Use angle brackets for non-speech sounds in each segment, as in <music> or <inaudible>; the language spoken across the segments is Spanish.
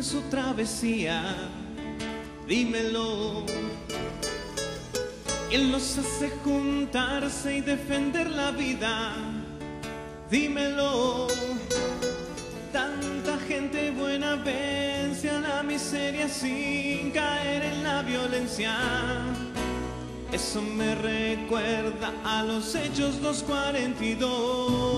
en su travesía, dímelo. Él nos hace juntarse y defender la vida, dímelo. Tanta gente buena vence a la miseria sin caer en la violencia. Eso me recuerda a los hechos 242.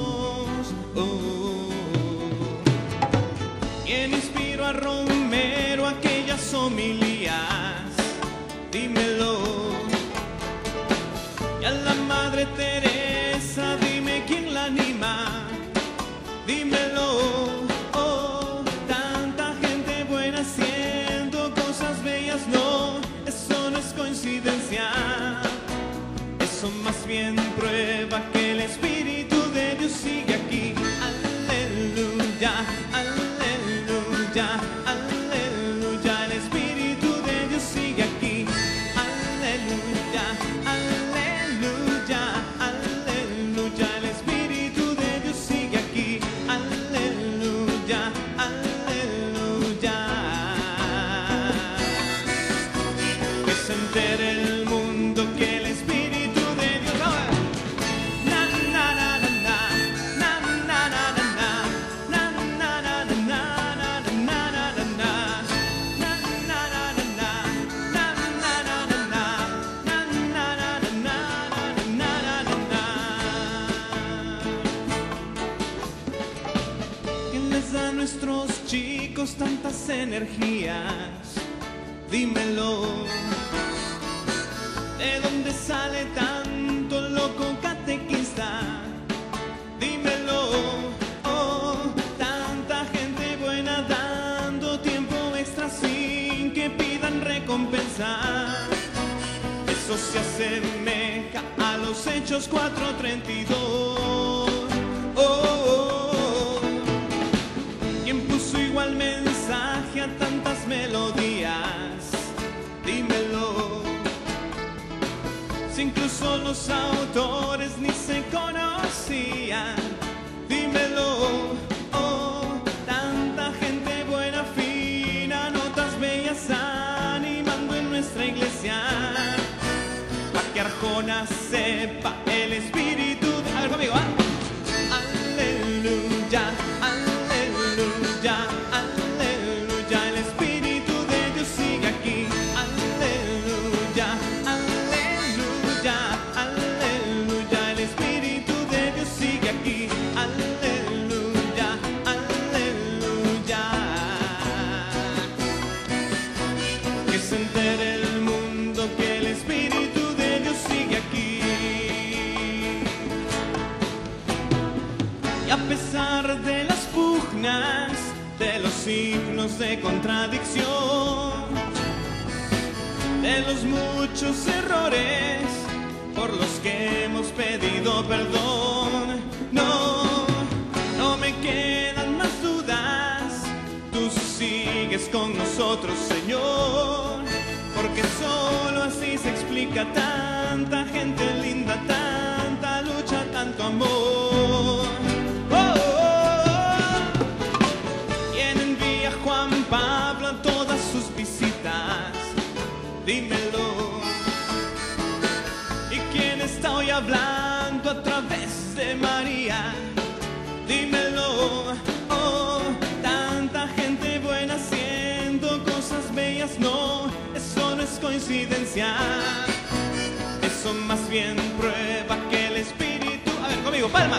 Arjona sepa el espíritu. De... A ver conmigo, ¿ah? ¿eh? signos de contradicción, de los muchos errores por los que hemos pedido perdón. No, no me quedan más dudas, tú sigues con nosotros, Señor, porque solo así se explica tanta gente. Eso más bien prueba que el espíritu. A ver, conmigo, palma.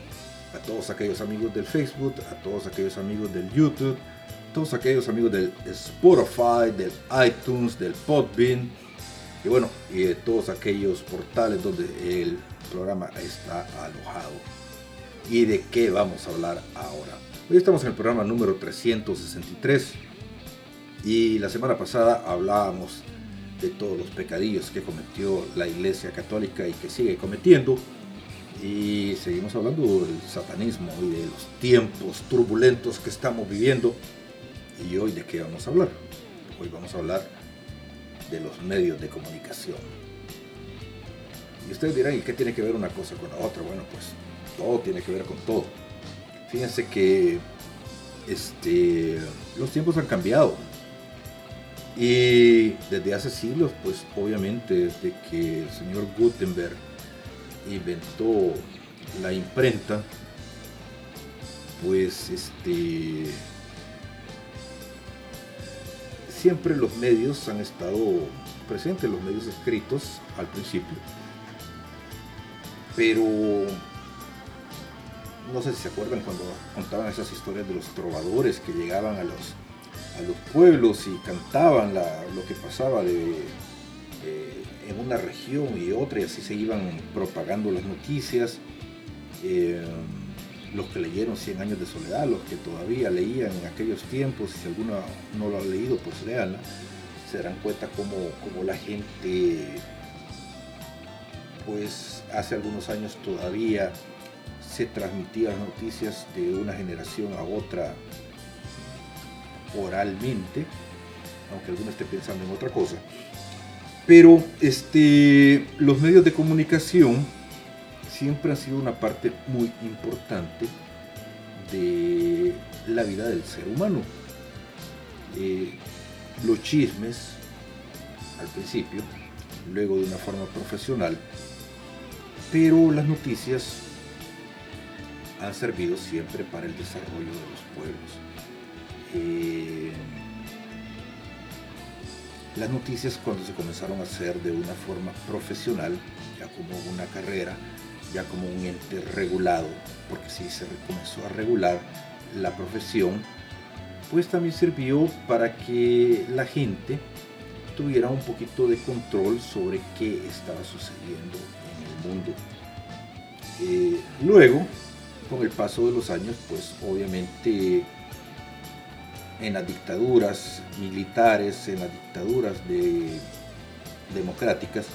a todos aquellos amigos del Facebook, a todos aquellos amigos del YouTube, a todos aquellos amigos del Spotify, del iTunes, del Podbean y bueno, y de todos aquellos portales donde el programa está alojado. ¿Y de qué vamos a hablar ahora? Hoy estamos en el programa número 363 y la semana pasada hablábamos de todos los pecadillos que cometió la Iglesia Católica y que sigue cometiendo y seguimos hablando del satanismo y de los tiempos turbulentos que estamos viviendo. ¿Y hoy de qué vamos a hablar? Hoy vamos a hablar de los medios de comunicación. Y ustedes dirán, ¿y qué tiene que ver una cosa con la otra? Bueno, pues todo tiene que ver con todo. Fíjense que este, los tiempos han cambiado. Y desde hace siglos, pues obviamente desde que el señor Gutenberg inventó la imprenta, pues este siempre los medios han estado presentes, los medios escritos al principio. Pero no sé si se acuerdan cuando contaban esas historias de los trovadores que llegaban a los, a los pueblos y cantaban lo que pasaba de, en una región y otra y así se iban propagando las noticias. Eh, los que leyeron 100 años de soledad, los que todavía leían en aquellos tiempos, si alguno no lo ha leído, pues léanla, se darán cuenta cómo, cómo la gente, pues hace algunos años todavía se transmitían noticias de una generación a otra oralmente, aunque alguno esté pensando en otra cosa. Pero este, los medios de comunicación siempre han sido una parte muy importante de la vida del ser humano. Eh, los chismes, al principio, luego de una forma profesional, pero las noticias han servido siempre para el desarrollo de los pueblos. Eh, las noticias cuando se comenzaron a hacer de una forma profesional, ya como una carrera, ya como un ente regulado, porque si se comenzó a regular la profesión, pues también sirvió para que la gente tuviera un poquito de control sobre qué estaba sucediendo en el mundo. Eh, luego, con el paso de los años, pues obviamente en las dictaduras militares, en las dictaduras democráticas,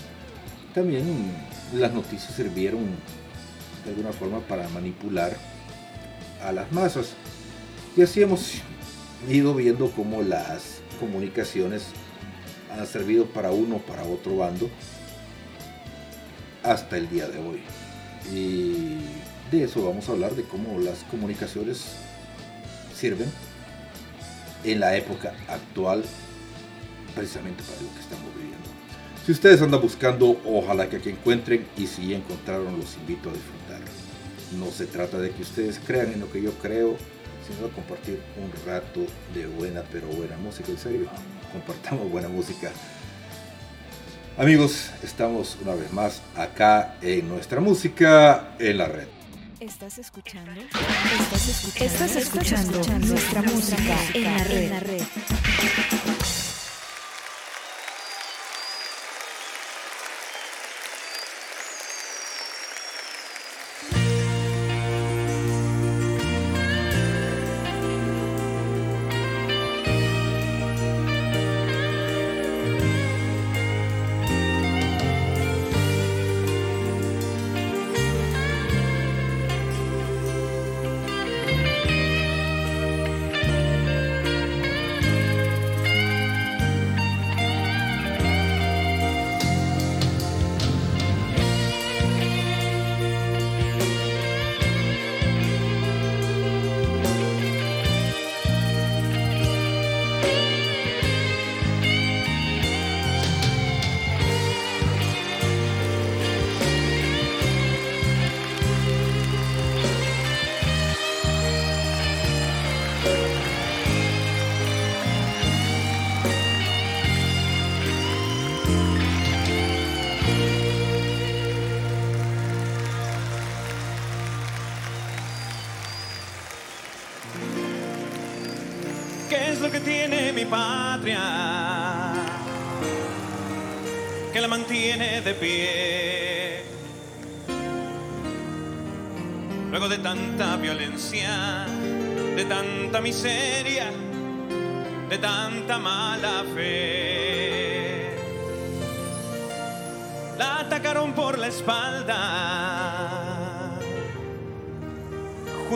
también las noticias sirvieron de alguna forma para manipular a las masas. Y así hemos ido viendo cómo las comunicaciones han servido para uno para otro bando hasta el día de hoy. Y de eso vamos a hablar, de cómo las comunicaciones sirven en la época actual, precisamente para lo que estamos viviendo. Si ustedes andan buscando, ojalá que aquí encuentren y si encontraron, los invito a disfrutar. No se trata de que ustedes crean en lo que yo creo, sino compartir un rato de buena, pero buena música. En serio, compartamos buena música. Amigos, estamos una vez más acá en nuestra música en la red. Estás escuchando. Estás escuchando. Estás escuchando, nuestra, música, en la red. En la red.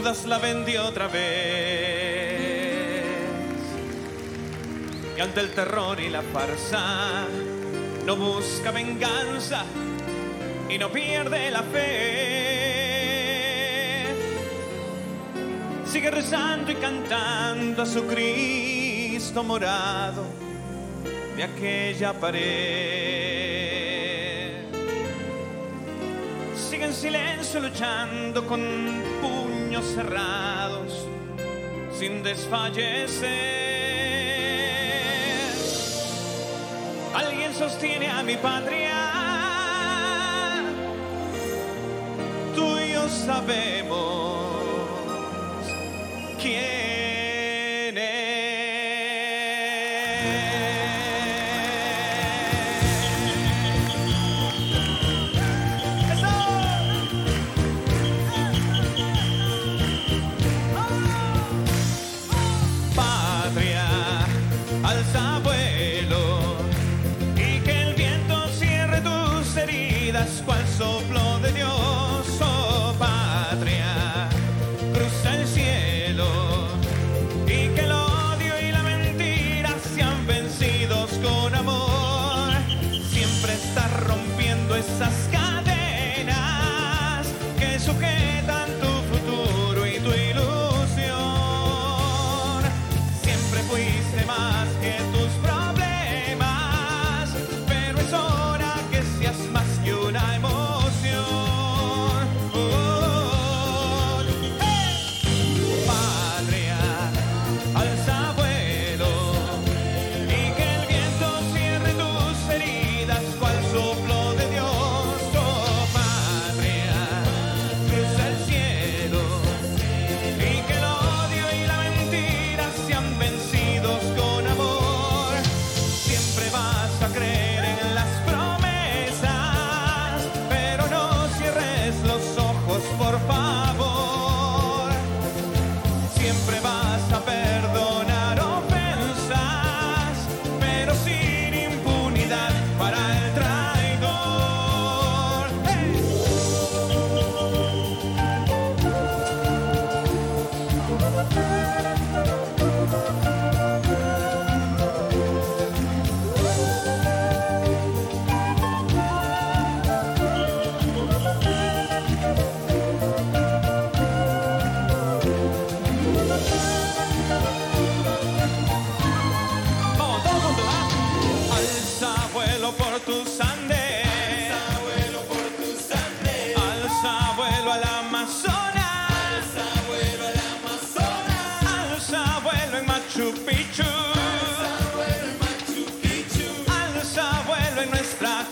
Judas la vendió otra vez. Y ante el terror y la farsa, no busca venganza y no pierde la fe. Sigue rezando y cantando a su Cristo morado de aquella pared. en silencio luchando con puños cerrados, sin desfallecer. Alguien sostiene a mi patria, tú y yo sabemos.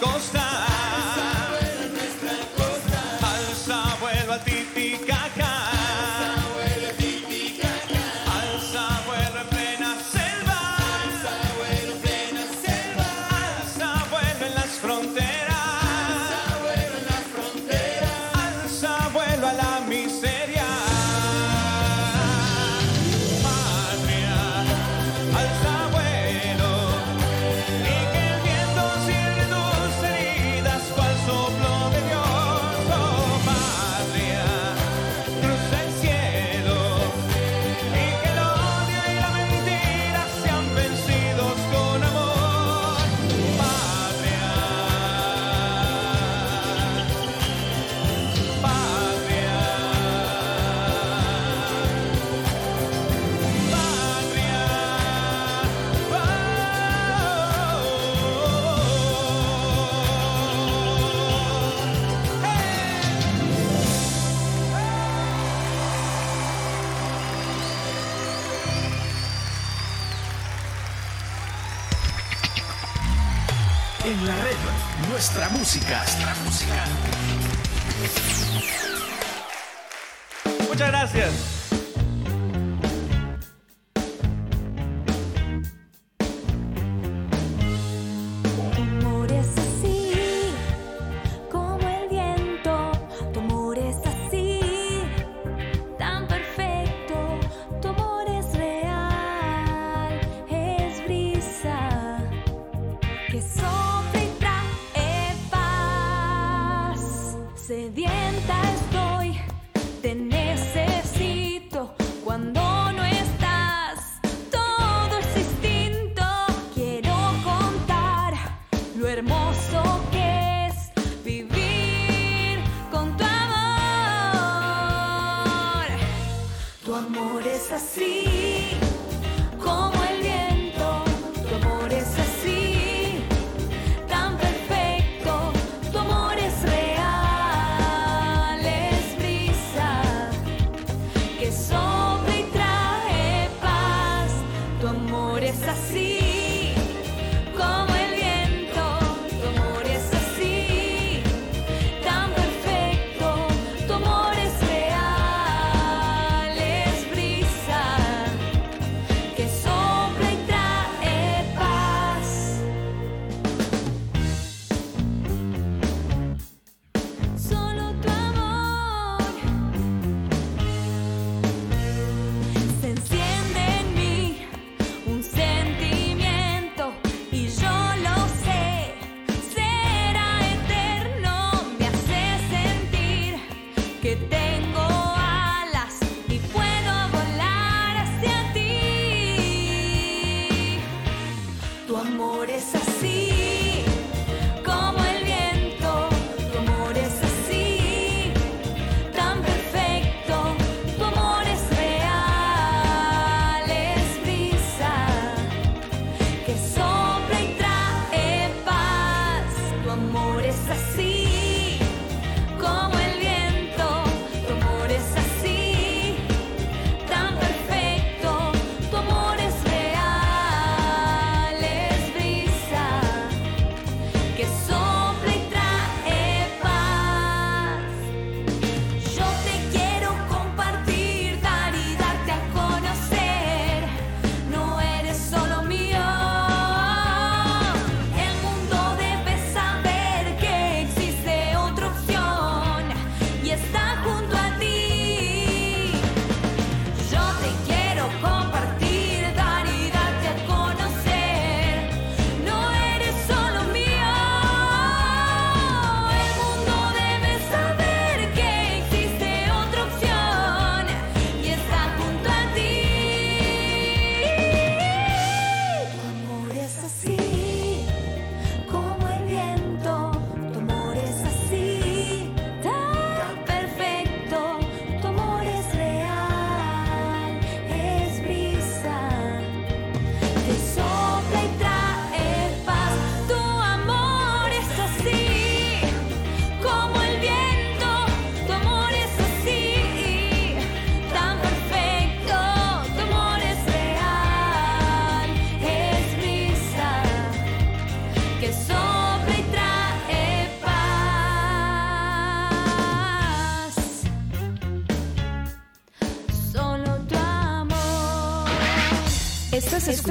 costa. nuestra música. Nuestra música. Muchas gracias.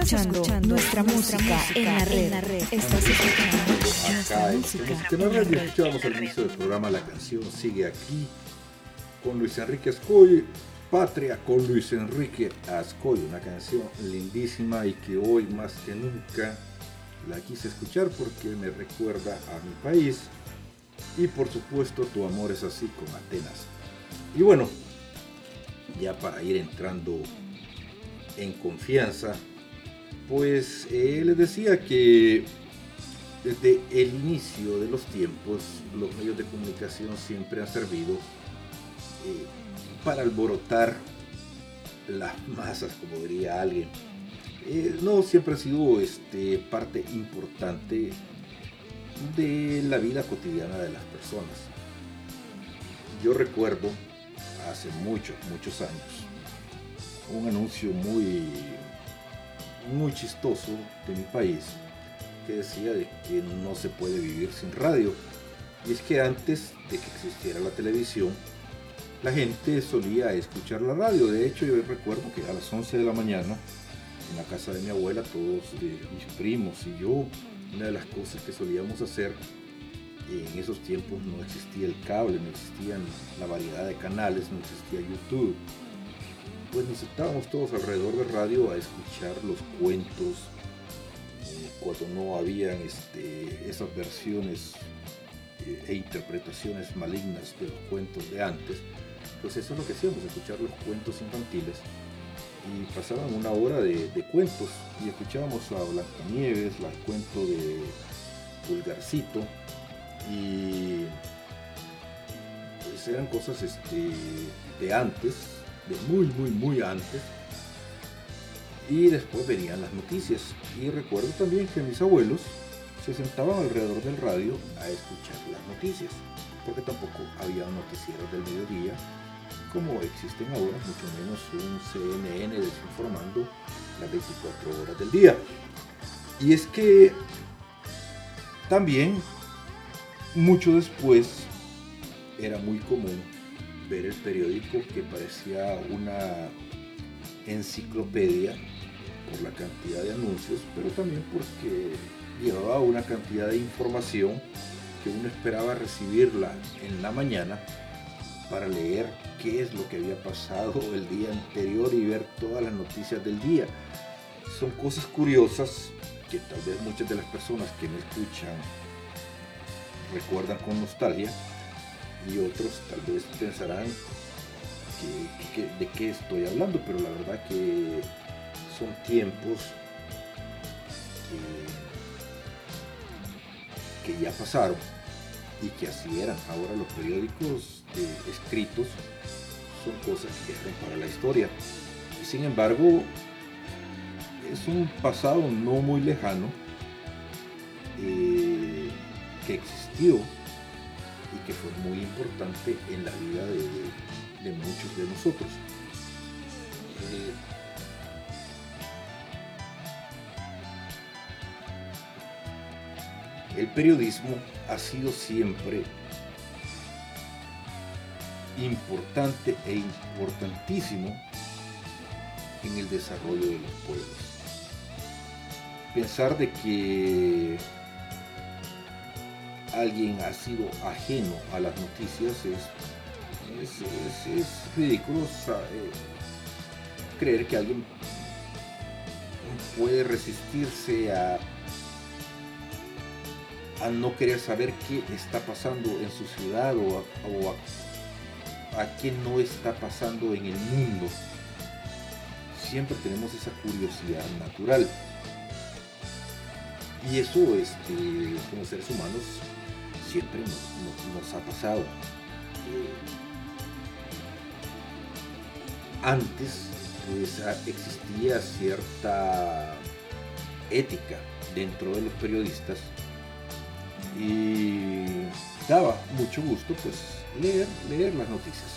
Estás escuchando, nuestra, música, en la red. Estás escuchando nuestra Acá en música Música en la Radio escuchábamos al inicio del programa la canción Sigue aquí con Luis Enrique Ascoy, Patria con Luis Enrique Ascoy, una canción lindísima y que hoy más que nunca la quise escuchar porque me recuerda a mi país y por supuesto Tu amor es así con Atenas. Y bueno, ya para ir entrando en confianza, pues eh, les decía que desde el inicio de los tiempos, los medios de comunicación siempre han servido eh, para alborotar las masas, como diría alguien. Eh, no siempre ha sido este, parte importante de la vida cotidiana de las personas. Yo recuerdo hace muchos, muchos años un anuncio muy, muy chistoso de mi país que decía de que no se puede vivir sin radio. Y es que antes de que existiera la televisión, la gente solía escuchar la radio. De hecho, yo recuerdo que a las 11 de la mañana, en la casa de mi abuela, todos eh, mis primos y yo, una de las cosas que solíamos hacer en esos tiempos no existía el cable, no existían la variedad de canales, no existía YouTube. Pues nos sentábamos todos alrededor de radio a escuchar los cuentos, cuando no habían este, esas versiones eh, e interpretaciones malignas de los cuentos de antes. Pues eso es lo que hacíamos, escuchar los cuentos infantiles. Y pasaban una hora de, cuentos y escuchábamos a Blancanieves, el cuento de Pulgarcito, y pues eran cosas este, de antes de muy, muy, muy antes. Y después venían las noticias. Y recuerdo también que mis abuelos se sentaban alrededor del radio a escuchar las noticias, porque tampoco había noticieros del mediodía como existen ahora, mucho menos un CNN desinformando las 24 horas del día. Y es que también, mucho después, era muy común ver el periódico que parecía una enciclopedia por la cantidad de anuncios, pero también porque llevaba una cantidad de información que uno esperaba recibirla en la mañana para leer qué es lo que había pasado el día anterior y ver todas las noticias del día. Son cosas curiosas que tal vez muchas de las personas que me escuchan recuerdan con nostalgia y otros tal vez pensarán que- de qué estoy hablando, pero la verdad que son tiempos que, ya pasaron y que así eran. Ahora los periódicos escritos son cosas que quedan para la historia. Y sin embargo, es un pasado no muy lejano eh, que existió que fue muy importante en la vida de, de muchos de nosotros. Eh, el periodismo ha sido siempre importante e importantísimo en el desarrollo de los pueblos. Pensar de que alguien ha sido ajeno a las noticias es, es, es- es ridículo eh, creer que alguien puede resistirse a, a no querer saber qué está pasando en su ciudad o a, o a- a qué no está pasando en el mundo. Siempre tenemos esa curiosidad natural. Y eso, este, como seres humanos, siempre nos, ha pasado. Antes, pues, ah, existía cierta ética dentro de los periodistas y daba mucho gusto, pues, leer, leer las noticias.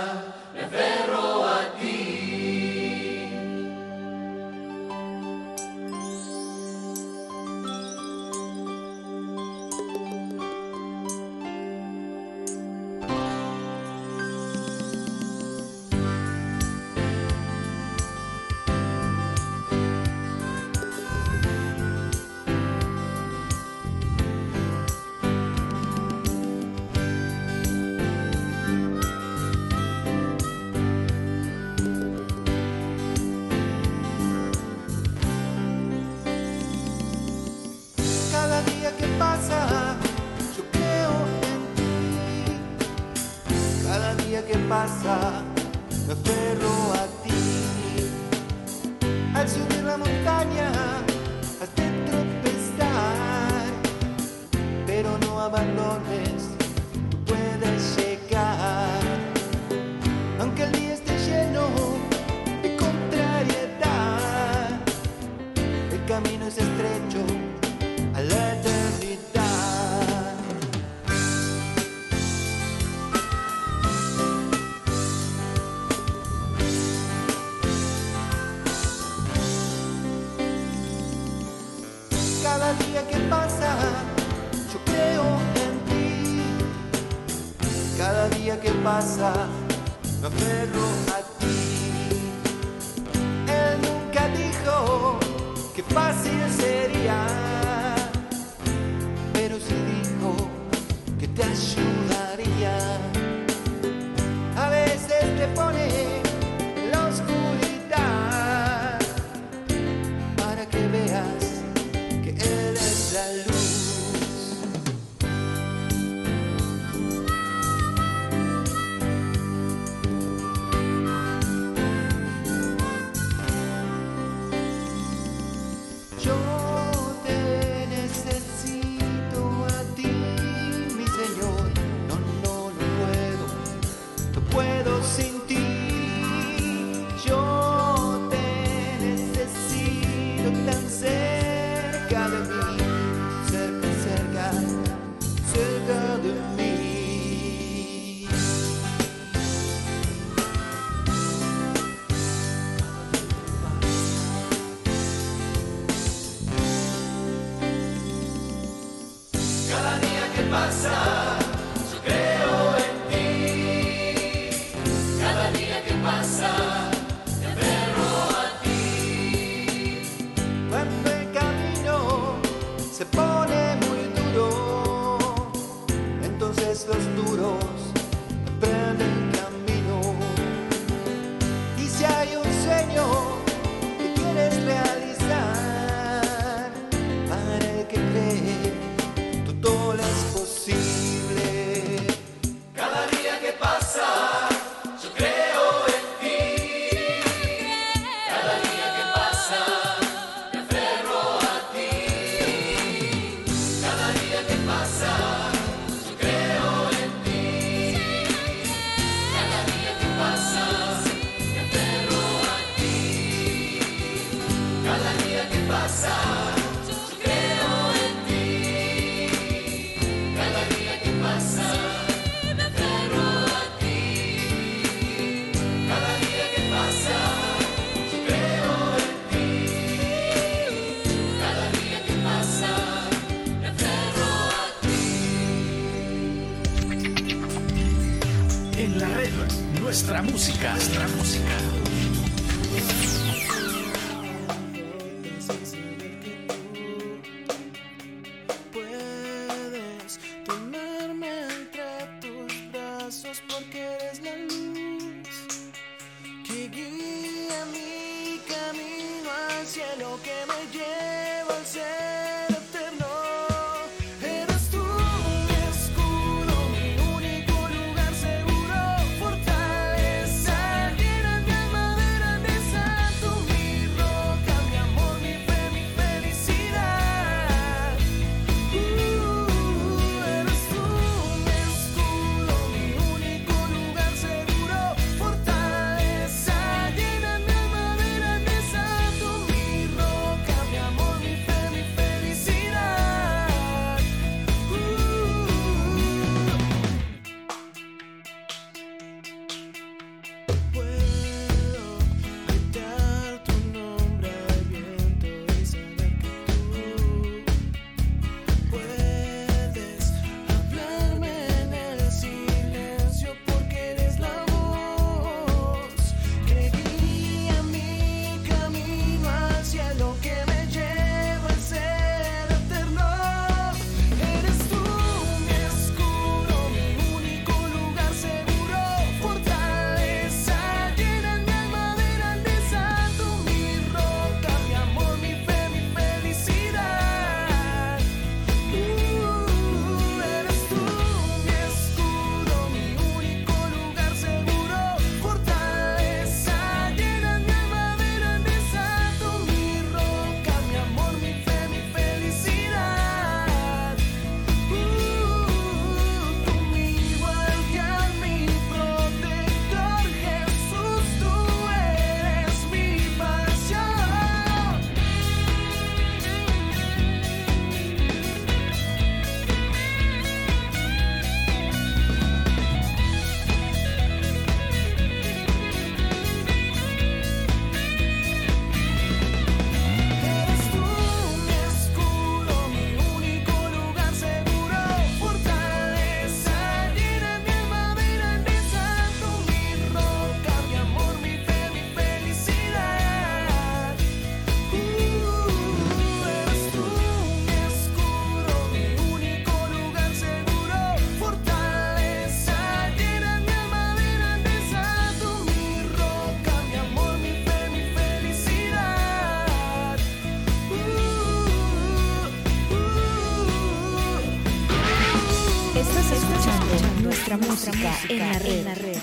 en la red. En la red.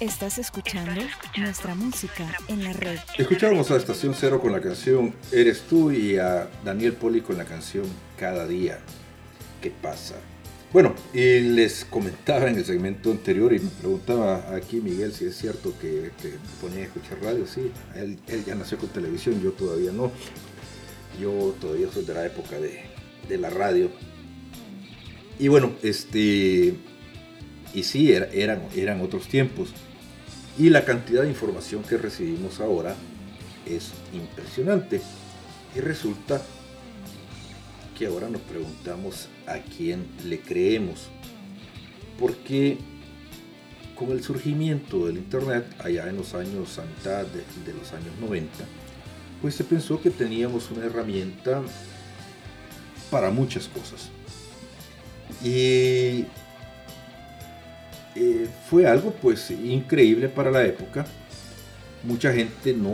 Estás escuchando nuestra música en la red. Escuchábamos a Estación Cero con la canción Eres tú y a Daniel Poli con la canción Cada día. ¿Qué pasa? Bueno, y les comentaba en el segmento anterior y me preguntaba aquí Miguel si es cierto que, que ponía a escuchar radio. Sí, él, él, ya nació con televisión, yo todavía no. Yo todavía soy de la época de, de la radio. Y bueno, este y sí, era- eran, eran otros tiempos. Y la cantidad de información que recibimos ahora es impresionante. Y resulta que ahora nos preguntamos a quién le creemos. Porque con el surgimiento del Internet, allá en los años, de, de los años 90, pues se pensó que teníamos una herramienta para muchas cosas. Y eh, fue algo pues increíble para la época. Mucha gente no,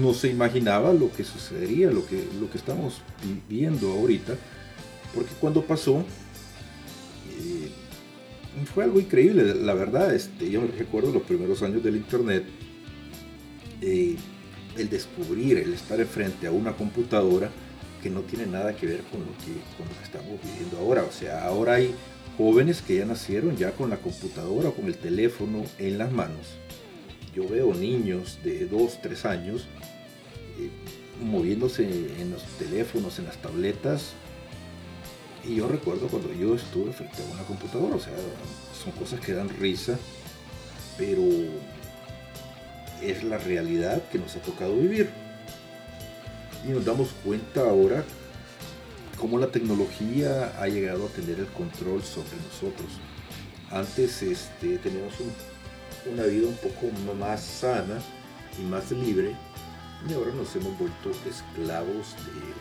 no se imaginaba lo que sucedería, lo que, lo que estamos viviendo ahorita, porque cuando pasó eh, fue algo increíble, la verdad. Este, yo recuerdo los primeros años del internet, eh, el descubrir, el estar enfrente a una computadora que no tiene nada que ver con lo que, con lo que estamos viviendo ahora. O sea, ahora hay jóvenes que ya nacieron ya con la computadora o con el teléfono en las manos. Yo veo niños de 2, 3 años eh, moviéndose en los teléfonos, en las tabletas. Y yo recuerdo cuando yo estuve frente a una computadora, o sea, son cosas que dan risa, pero es la realidad que nos ha tocado vivir. Y nos damos cuenta ahora cómo la tecnología ha llegado a tener el control sobre nosotros. Antes este, teníamos un- una vida un poco más sana y más libre y ahora nos hemos vuelto esclavos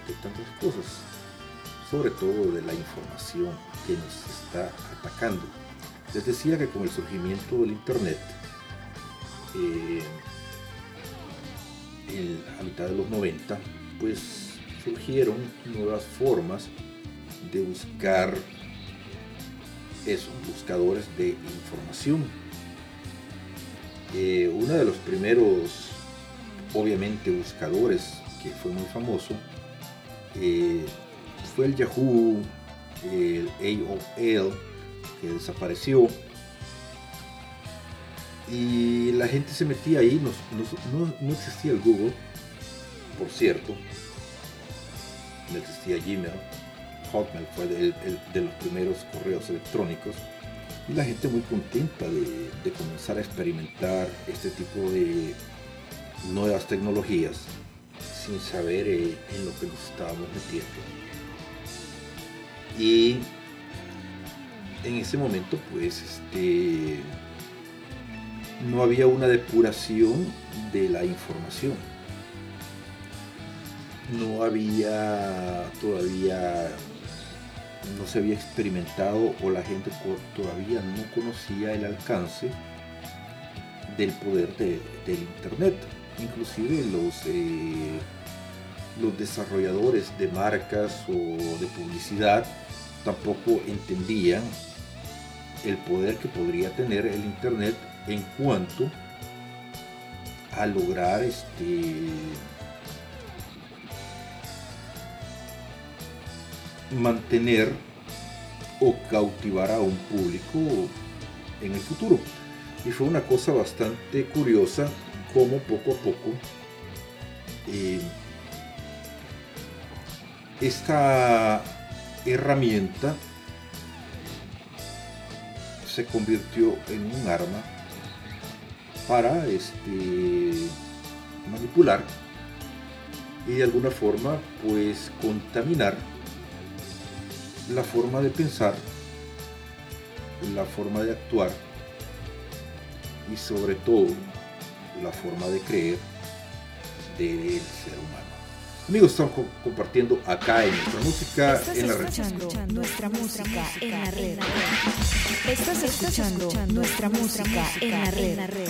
de, tantas cosas, sobre todo de la información que nos está atacando. Les decía que con el surgimiento del Internet, eh, en- a mitad de los 90, pues surgieron nuevas formas de buscar esos buscadores de información. Eh, uno de los primeros, obviamente, buscadores que fue muy famoso eh, fue el Yahoo, el AOL, que desapareció. Y la gente se metía ahí, no, no- no- no existía el Google, por cierto, existía Gmail, Hotmail fue de, de los primeros correos electrónicos y la gente muy contenta de, de comenzar a experimentar este tipo de nuevas tecnologías sin saber eh, en lo que nos estábamos metiendo. Y en ese momento pues este no había una depuración de la información. No había todavía, no se había experimentado o la gente todavía no conocía el alcance del poder de- del Internet. Inclusive los, eh, los desarrolladores de marcas o de publicidad tampoco entendían el poder que podría tener el Internet en cuanto a lograr este mantener o cautivar a un público en el futuro. Y fue una cosa bastante curiosa como poco a poco eh, esta herramienta se convirtió en un arma para este, manipular y de alguna forma pues contaminar la forma de pensar, la forma de actuar y sobre todo la forma de creer del ser humano. Amigos, estamos co- compartiendo acá en nuestra música Estás en la red. escuchando nuestra música en la red. Estás escuchando nuestra música en la red.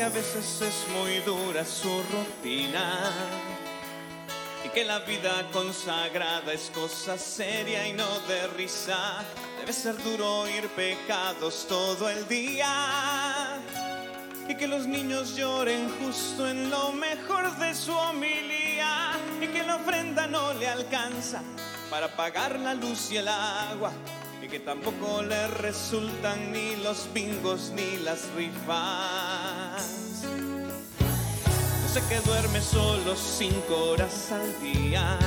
Que a veces es muy dura su rutina y que la vida consagrada es cosa seria y no de risa. Debe ser duro oír pecados todo el día. que los niños lloren justo en lo mejor de su homilía y que la ofrenda no le alcanza para pagar la luz y el agua y que tampoco le resultan ni los bingos ni las rifas. Yo sé que duerme solo cinco horas al día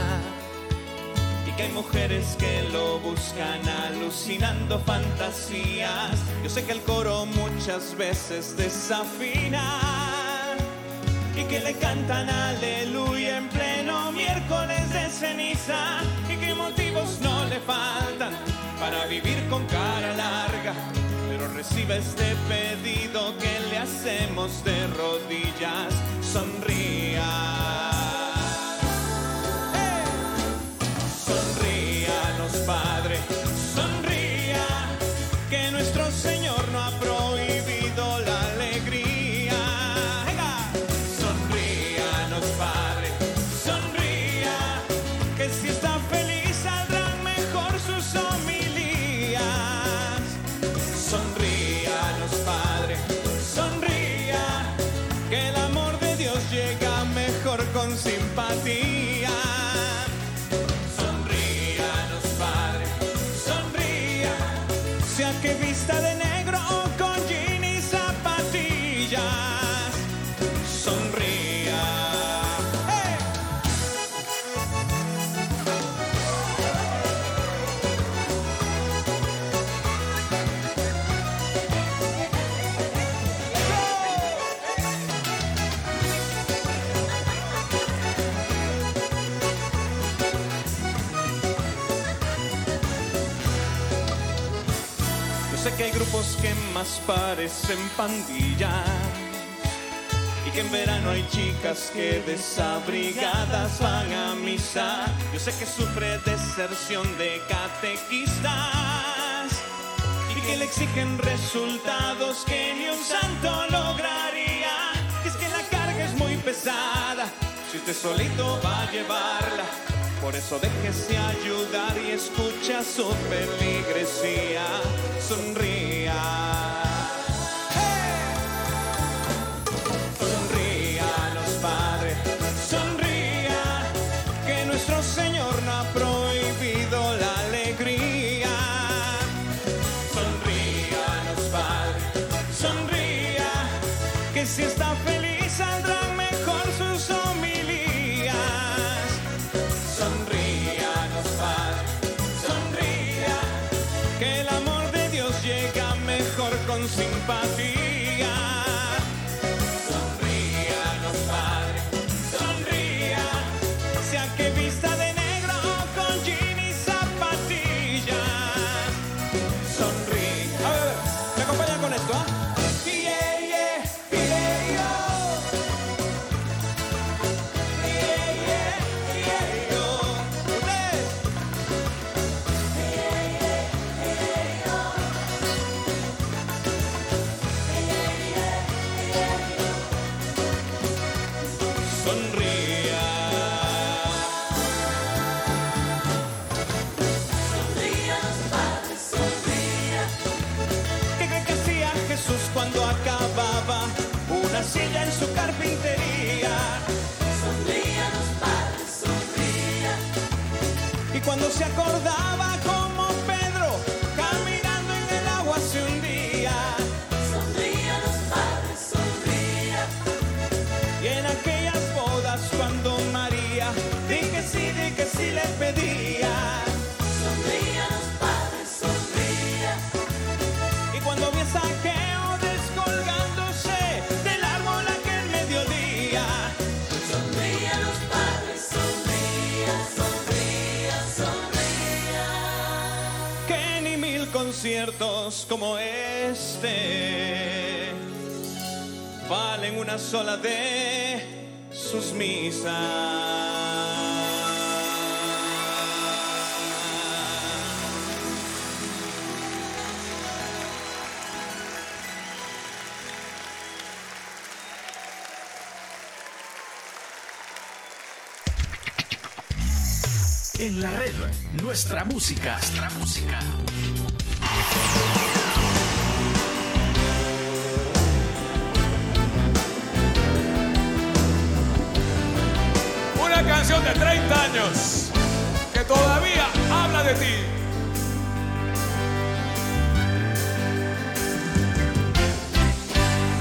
y que hay mujeres que lo buscan alucinando fantasías. Yo sé que el coro muchas veces desafina y que le cantan aleluya en pleno miércoles de ceniza y que motivos no le faltan con cara larga. Pero recibe este pedido que le hacemos de rodillas, sonría. Que más parecen pandillas y que en verano hay chicas que desabrigadas van a misa. Yo sé que sufre deserción de catequistas y que le exigen resultados que ni un santo lograría. Y es que la carga es muy pesada, si usted solito va a llevarla. Por eso déjese ayudar y escucha su feligresía. Sonría. Sonríanos, Padre, sonría, mejor una silla en su carpintería? Y cuando se acordaba como Pedro caminando en el agua se hundía. Y en aquellas bodas cuando María di que sí, di que sí le pedía. Conciertos como este valen una sola de sus misas. En la red, nuestra música. Nuestra música. Una canción de 30 años que todavía habla de ti.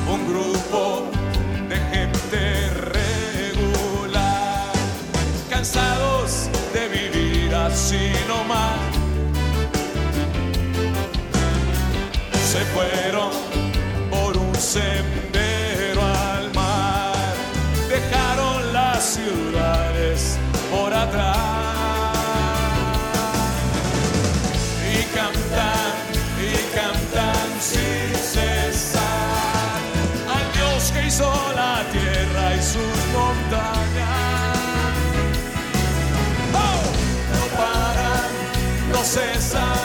Un grupo se fueron por un sendero al mar, dejaron las ciudades por atrás y cantan y cantan sin cesar al Dios que hizo la tierra y sus montañas. ¡Oh! No paran, no cesan.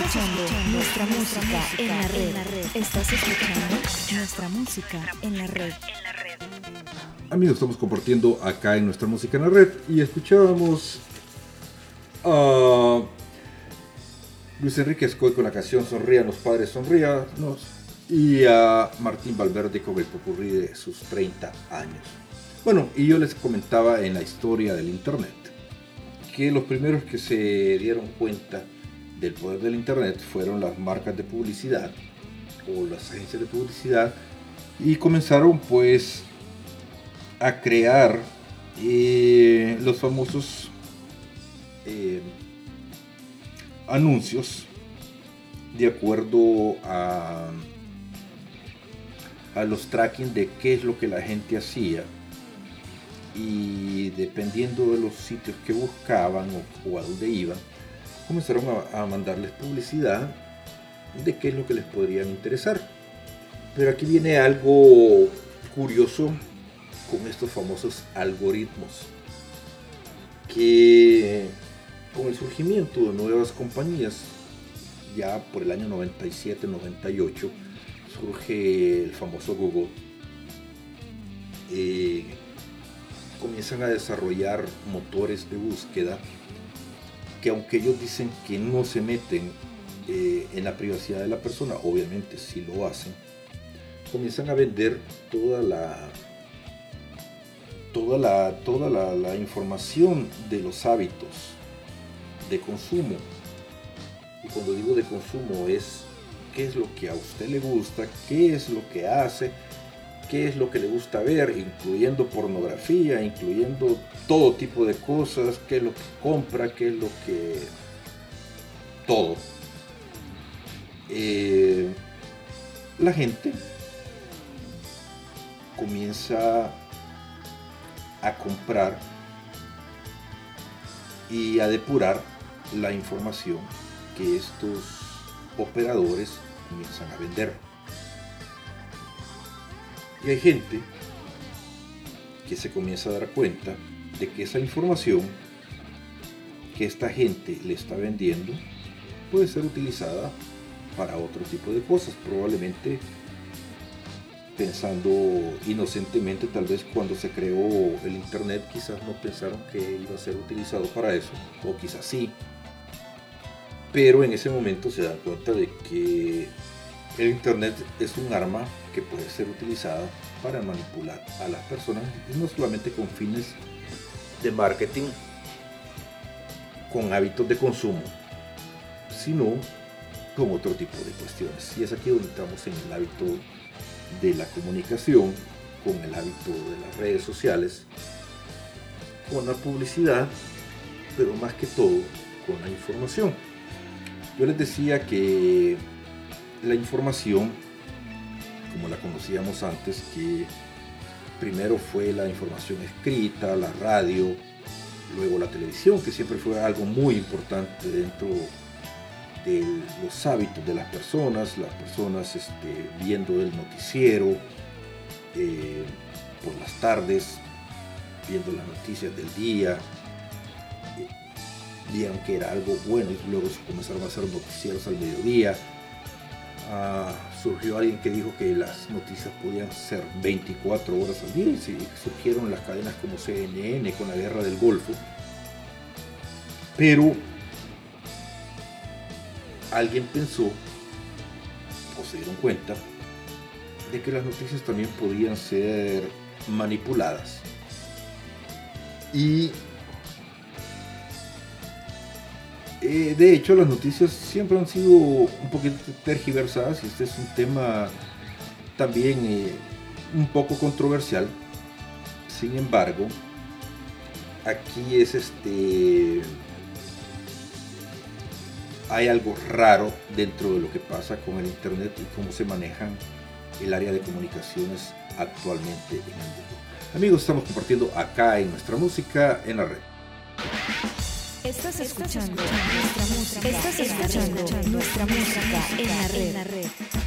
Nuestra música en la red. Estás escuchando nuestra música en la red. Amigos, estamos compartiendo acá en nuestra música en la red y escuchábamos a Luis Enrique Escoy con la canción Sonrían los padres, sonríanos y a Martín Valverde con el popurrí de sus 30 años. Bueno, y yo les comentaba en la historia del Internet que los primeros que se dieron cuenta del poder del Internet fueron las marcas de publicidad o las agencias de publicidad y comenzaron pues a crear eh, los famosos eh, anuncios de acuerdo a, a los tracking de qué es lo que la gente hacía y dependiendo de los sitios que buscaban o, o a dónde iban, comenzaron a, mandarles publicidad de qué es lo que les podrían interesar. Pero aquí viene algo curioso con estos famosos algoritmos que con el surgimiento de nuevas compañías ya por el año 97-98 surge el famoso Google eh, comienzan a desarrollar motores de búsqueda que aunque ellos dicen que no se meten eh, en la privacidad de la persona, obviamente sí lo hacen, comienzan a vender toda la toda la toda la, la información de los hábitos de consumo. Y cuando digo de consumo es qué es lo que a usted le gusta, qué es lo que hace, qué es lo que le gusta ver, incluyendo pornografía, incluyendo todo tipo de cosas, qué es lo que compra, qué es lo que... todo. Eh, la gente comienza a comprar y a depurar la información que estos operadores comienzan a vender. Y hay gente que se comienza a dar cuenta de que esa información que esta gente le está vendiendo puede ser utilizada para otro tipo de cosas. Probablemente pensando inocentemente, tal vez cuando se creó el Internet, quizás no pensaron que iba a ser utilizado para eso, o quizás sí. Pero en ese momento se dan cuenta de que el Internet es un arma que puede ser utilizada para manipular a las personas, y no solamente con fines de marketing, con hábitos de consumo, sino con otro tipo de cuestiones. Y es aquí donde estamos en el hábito de la comunicación, con el hábito de las redes sociales, con la publicidad, pero más que todo con la información. Yo les decía que la información, como la conocíamos antes, que primero fue la información escrita, la radio, luego la televisión, que siempre fue algo muy importante dentro de los hábitos de las personas, las personas este, viendo el noticiero eh, por las tardes, viendo las noticias del día, eh, vieron que era algo bueno y luego se comenzaron a hacer noticieros al mediodía. Ah, surgió alguien que dijo que las noticias podían ser 24 horas al día y surgieron las cadenas como CNN con la guerra del Golfo. Pero alguien pensó o se dieron cuenta de que las noticias también podían ser manipuladas. Y eh, de hecho las noticias siempre han sido un poquito tergiversadas y este es un tema también eh, un poco controversial. Sin embargo, aquí es este hay algo raro dentro de lo que pasa con el internet y cómo se manejan el área de comunicaciones actualmente en el mundo. Amigos, estamos compartiendo acá en nuestra música en la red. Estás escuchando nuestra música. Estás escuchando nuestra música en la red.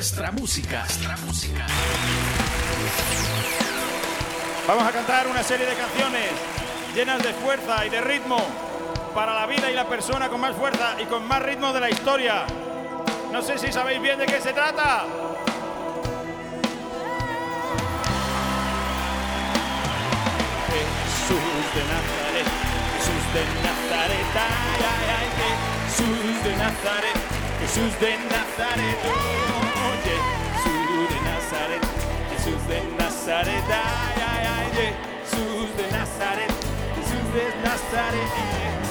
Nuestra música. Nuestra música. Vamos a cantar una serie de canciones llenas de fuerza y de ritmo para la vida y la persona con más fuerza y con más ritmo de la historia. No sé si sabéis bien de qué se trata. Jesús de Nazaret, Jesús de Nazaret, ay, ay, ay, Jesús de Nazaret, Jesús de Nazaret, oye, Jesús de Nazaret, Jesús de Nazaret, ay, ay, ay, Jesús de Nazaret, Jesús de Nazaret,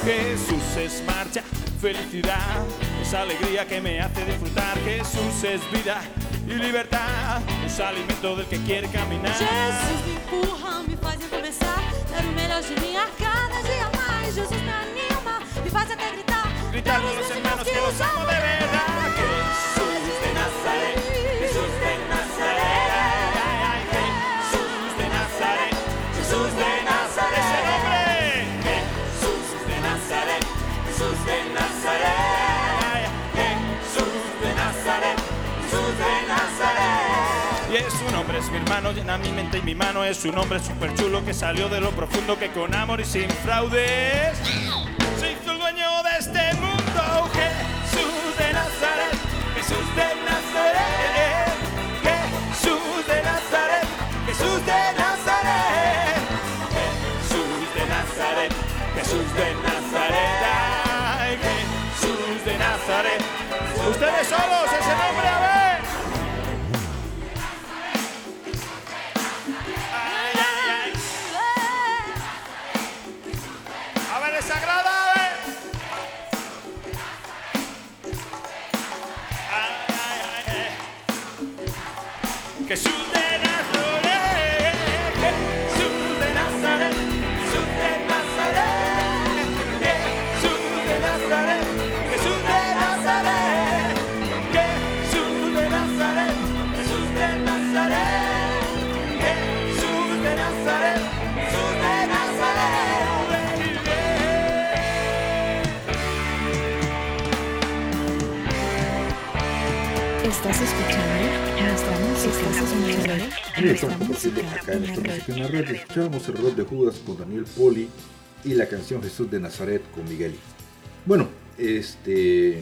Jesús es marcha, felicidad, es alegría que me hace disfrutar, Jesús es vida y libertad, es alimento del que quiere caminar. Jesus me empurra, me faz recomeçar. Dar o melhor de mim a cada dia mais. Jesus me anima, me faz até gritar. gritar con los hermanos que los amo de verdad. Es su nombre, es mi hermano, llena mi mente y mi mano. Es su nombre súper chulo que salió de lo profundo que con amor y sin fraudes se hizo el dueño de este mundo. Jesús de Nazaret, Jesús de Nazaret, ay, Ustedes solos, ese nombre, a ver. Ay, ay, ay. A ver, grada, a ver. Ay, ay, ay, ay. Compartiendo acá en esta música en la red. Escuchábamos el de Judas con Daniel Poli y la canción Jesús de Nazaret con Miguel. Bueno, este.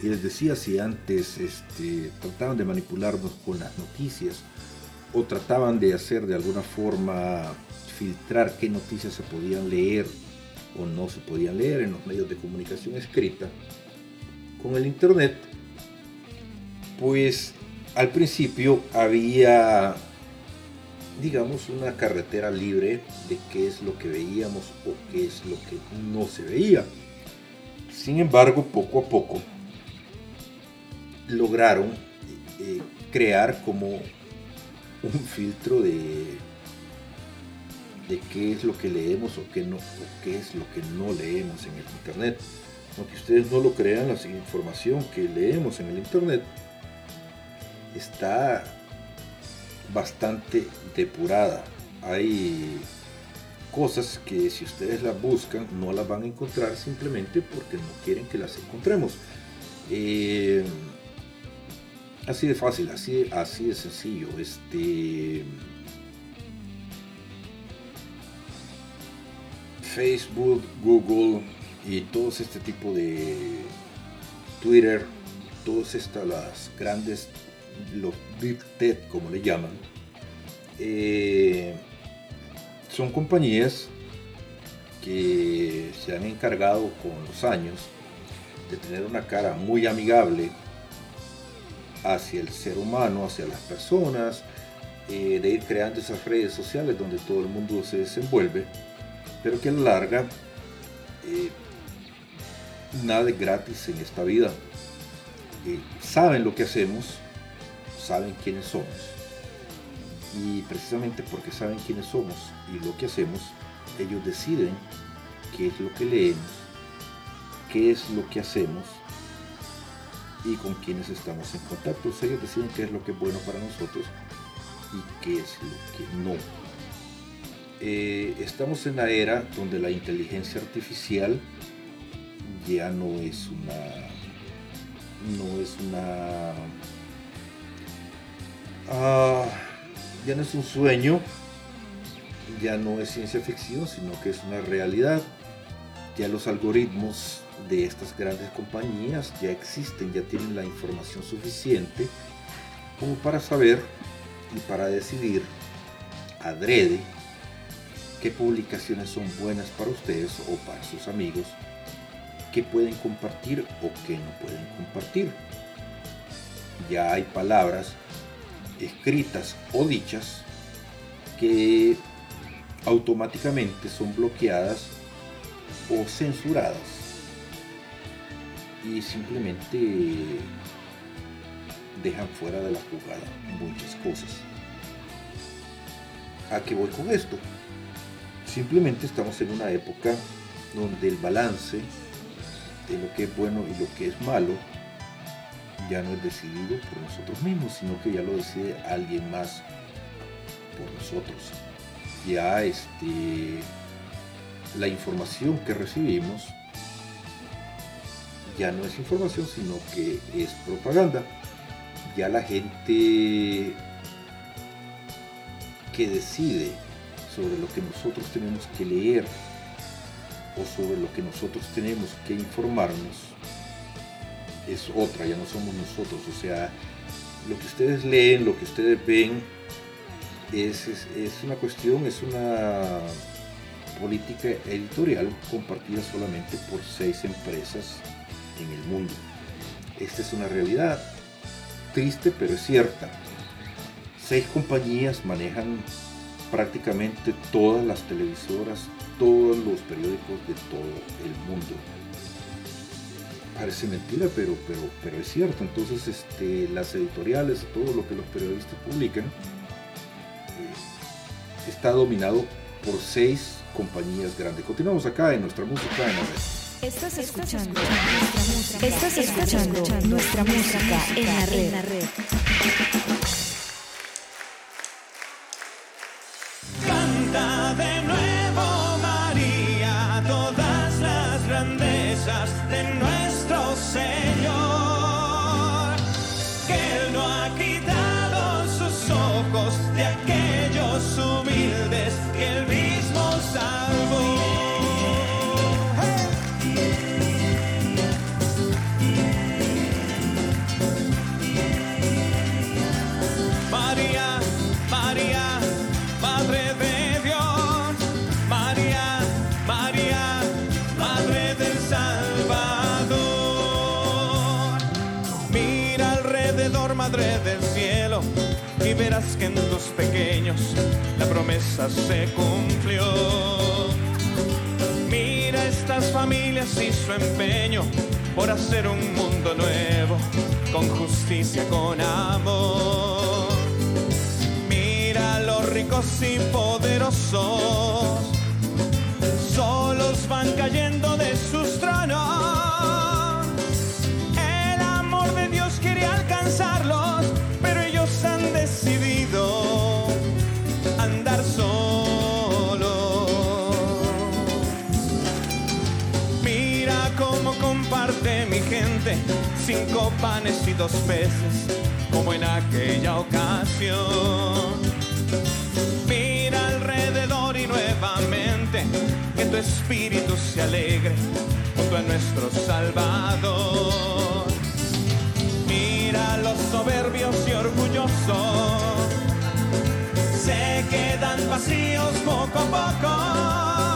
Y les decía si antes este, trataban de manipularnos con las noticias o trataban de hacer de alguna forma filtrar qué noticias se podían leer o no se podían leer en los medios de comunicación escrita. Con el internet pues al principio había, digamos, una carretera libre de qué es lo que veíamos o qué es lo que no se veía. Sin embargo, poco a poco lograron eh, crear como un filtro de, de qué es lo que leemos o qué, no, o qué es lo que no leemos en el Internet. Aunque ustedes no lo crean, la información que leemos en el Internet está bastante depurada. Hay cosas que si ustedes las buscan no las van a encontrar simplemente porque no quieren que las encontremos. Eh, así de fácil, así, así de sencillo. Este, Facebook, Google y todos este tipo de Twitter, todas estas las grandes los Big Tech, como le llaman, eh, son compañías que se han encargado con los años de tener una cara muy amigable hacia el ser humano, hacia las personas, eh, de ir creando esas redes sociales donde todo el mundo se desenvuelve, pero que a la larga eh, nada es gratis en esta vida. Saben lo que hacemos, saben quiénes somos. Y precisamente porque saben quiénes somos y lo que hacemos, ellos deciden qué es lo que leemos, qué es lo que hacemos y con quiénes estamos en contacto. Ellos deciden qué es lo que es bueno para nosotros y qué es lo que no. Eh, estamos en la era donde la inteligencia artificial ya no es una no es una Ah, ya no es un sueño, ya no es ciencia ficción, sino que es una realidad. Ya los algoritmos de estas grandes compañías ya existen, ya tienen la información suficiente como para saber y para decidir adrede qué publicaciones son buenas para ustedes o para sus amigos, qué pueden compartir o qué no pueden compartir. Ya hay palabras escritas o dichas que automáticamente son bloqueadas o censuradas y simplemente dejan fuera de la jugada muchas cosas. ¿A qué voy con esto? Simplemente estamos en una época donde el balance de lo que es bueno y lo que es malo ya no es decidido por nosotros mismos, sino que ya lo decide alguien más por nosotros. Ya este, la información que recibimos ya no es información, sino que es propaganda. Ya la gente que decide sobre lo que nosotros tenemos que leer o sobre lo que nosotros tenemos que informarnos, es otra, ya no somos nosotros. O sea, lo que ustedes leen, lo que ustedes ven, es, es, una cuestión, es una política editorial compartida solamente por seis empresas en el mundo. Esta es una realidad triste, pero es cierta. Seis compañías manejan prácticamente todas las televisoras, todos los periódicos de todo el mundo. Parece mentira, pero, pero, pero es cierto. Entonces, este, las editoriales, todo lo que los periodistas publican, eh, está dominado por seis compañías grandes. Continuamos acá en nuestra música en la red. Estás escuchando nuestra música. Estás escuchando nuestra música en la red. Pequeños la promesa se cumplió. Mira estas familias y su empeño por hacer un mundo nuevo, con justicia, con amor. Mira los ricos y poderosos, solos van cayendo gente cinco panes y dos peces, como en aquella ocasión. Mira alrededor y nuevamente que tu espíritu se alegre junto a nuestro Salvador. Mira los soberbios y orgullosos se quedan vacíos poco a poco.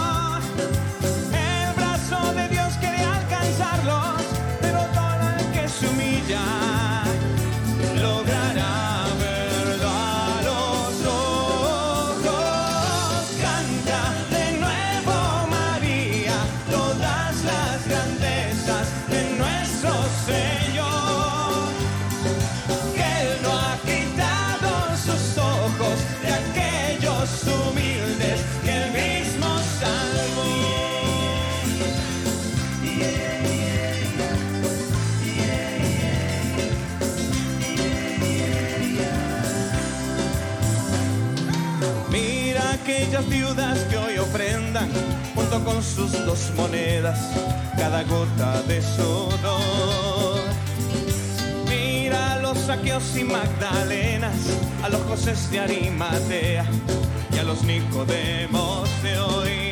Con sus dos monedas cada gota de sudor. Mira a los saqueos y magdalenas, a los José de Arimatea y a los Nicodemos de hoy.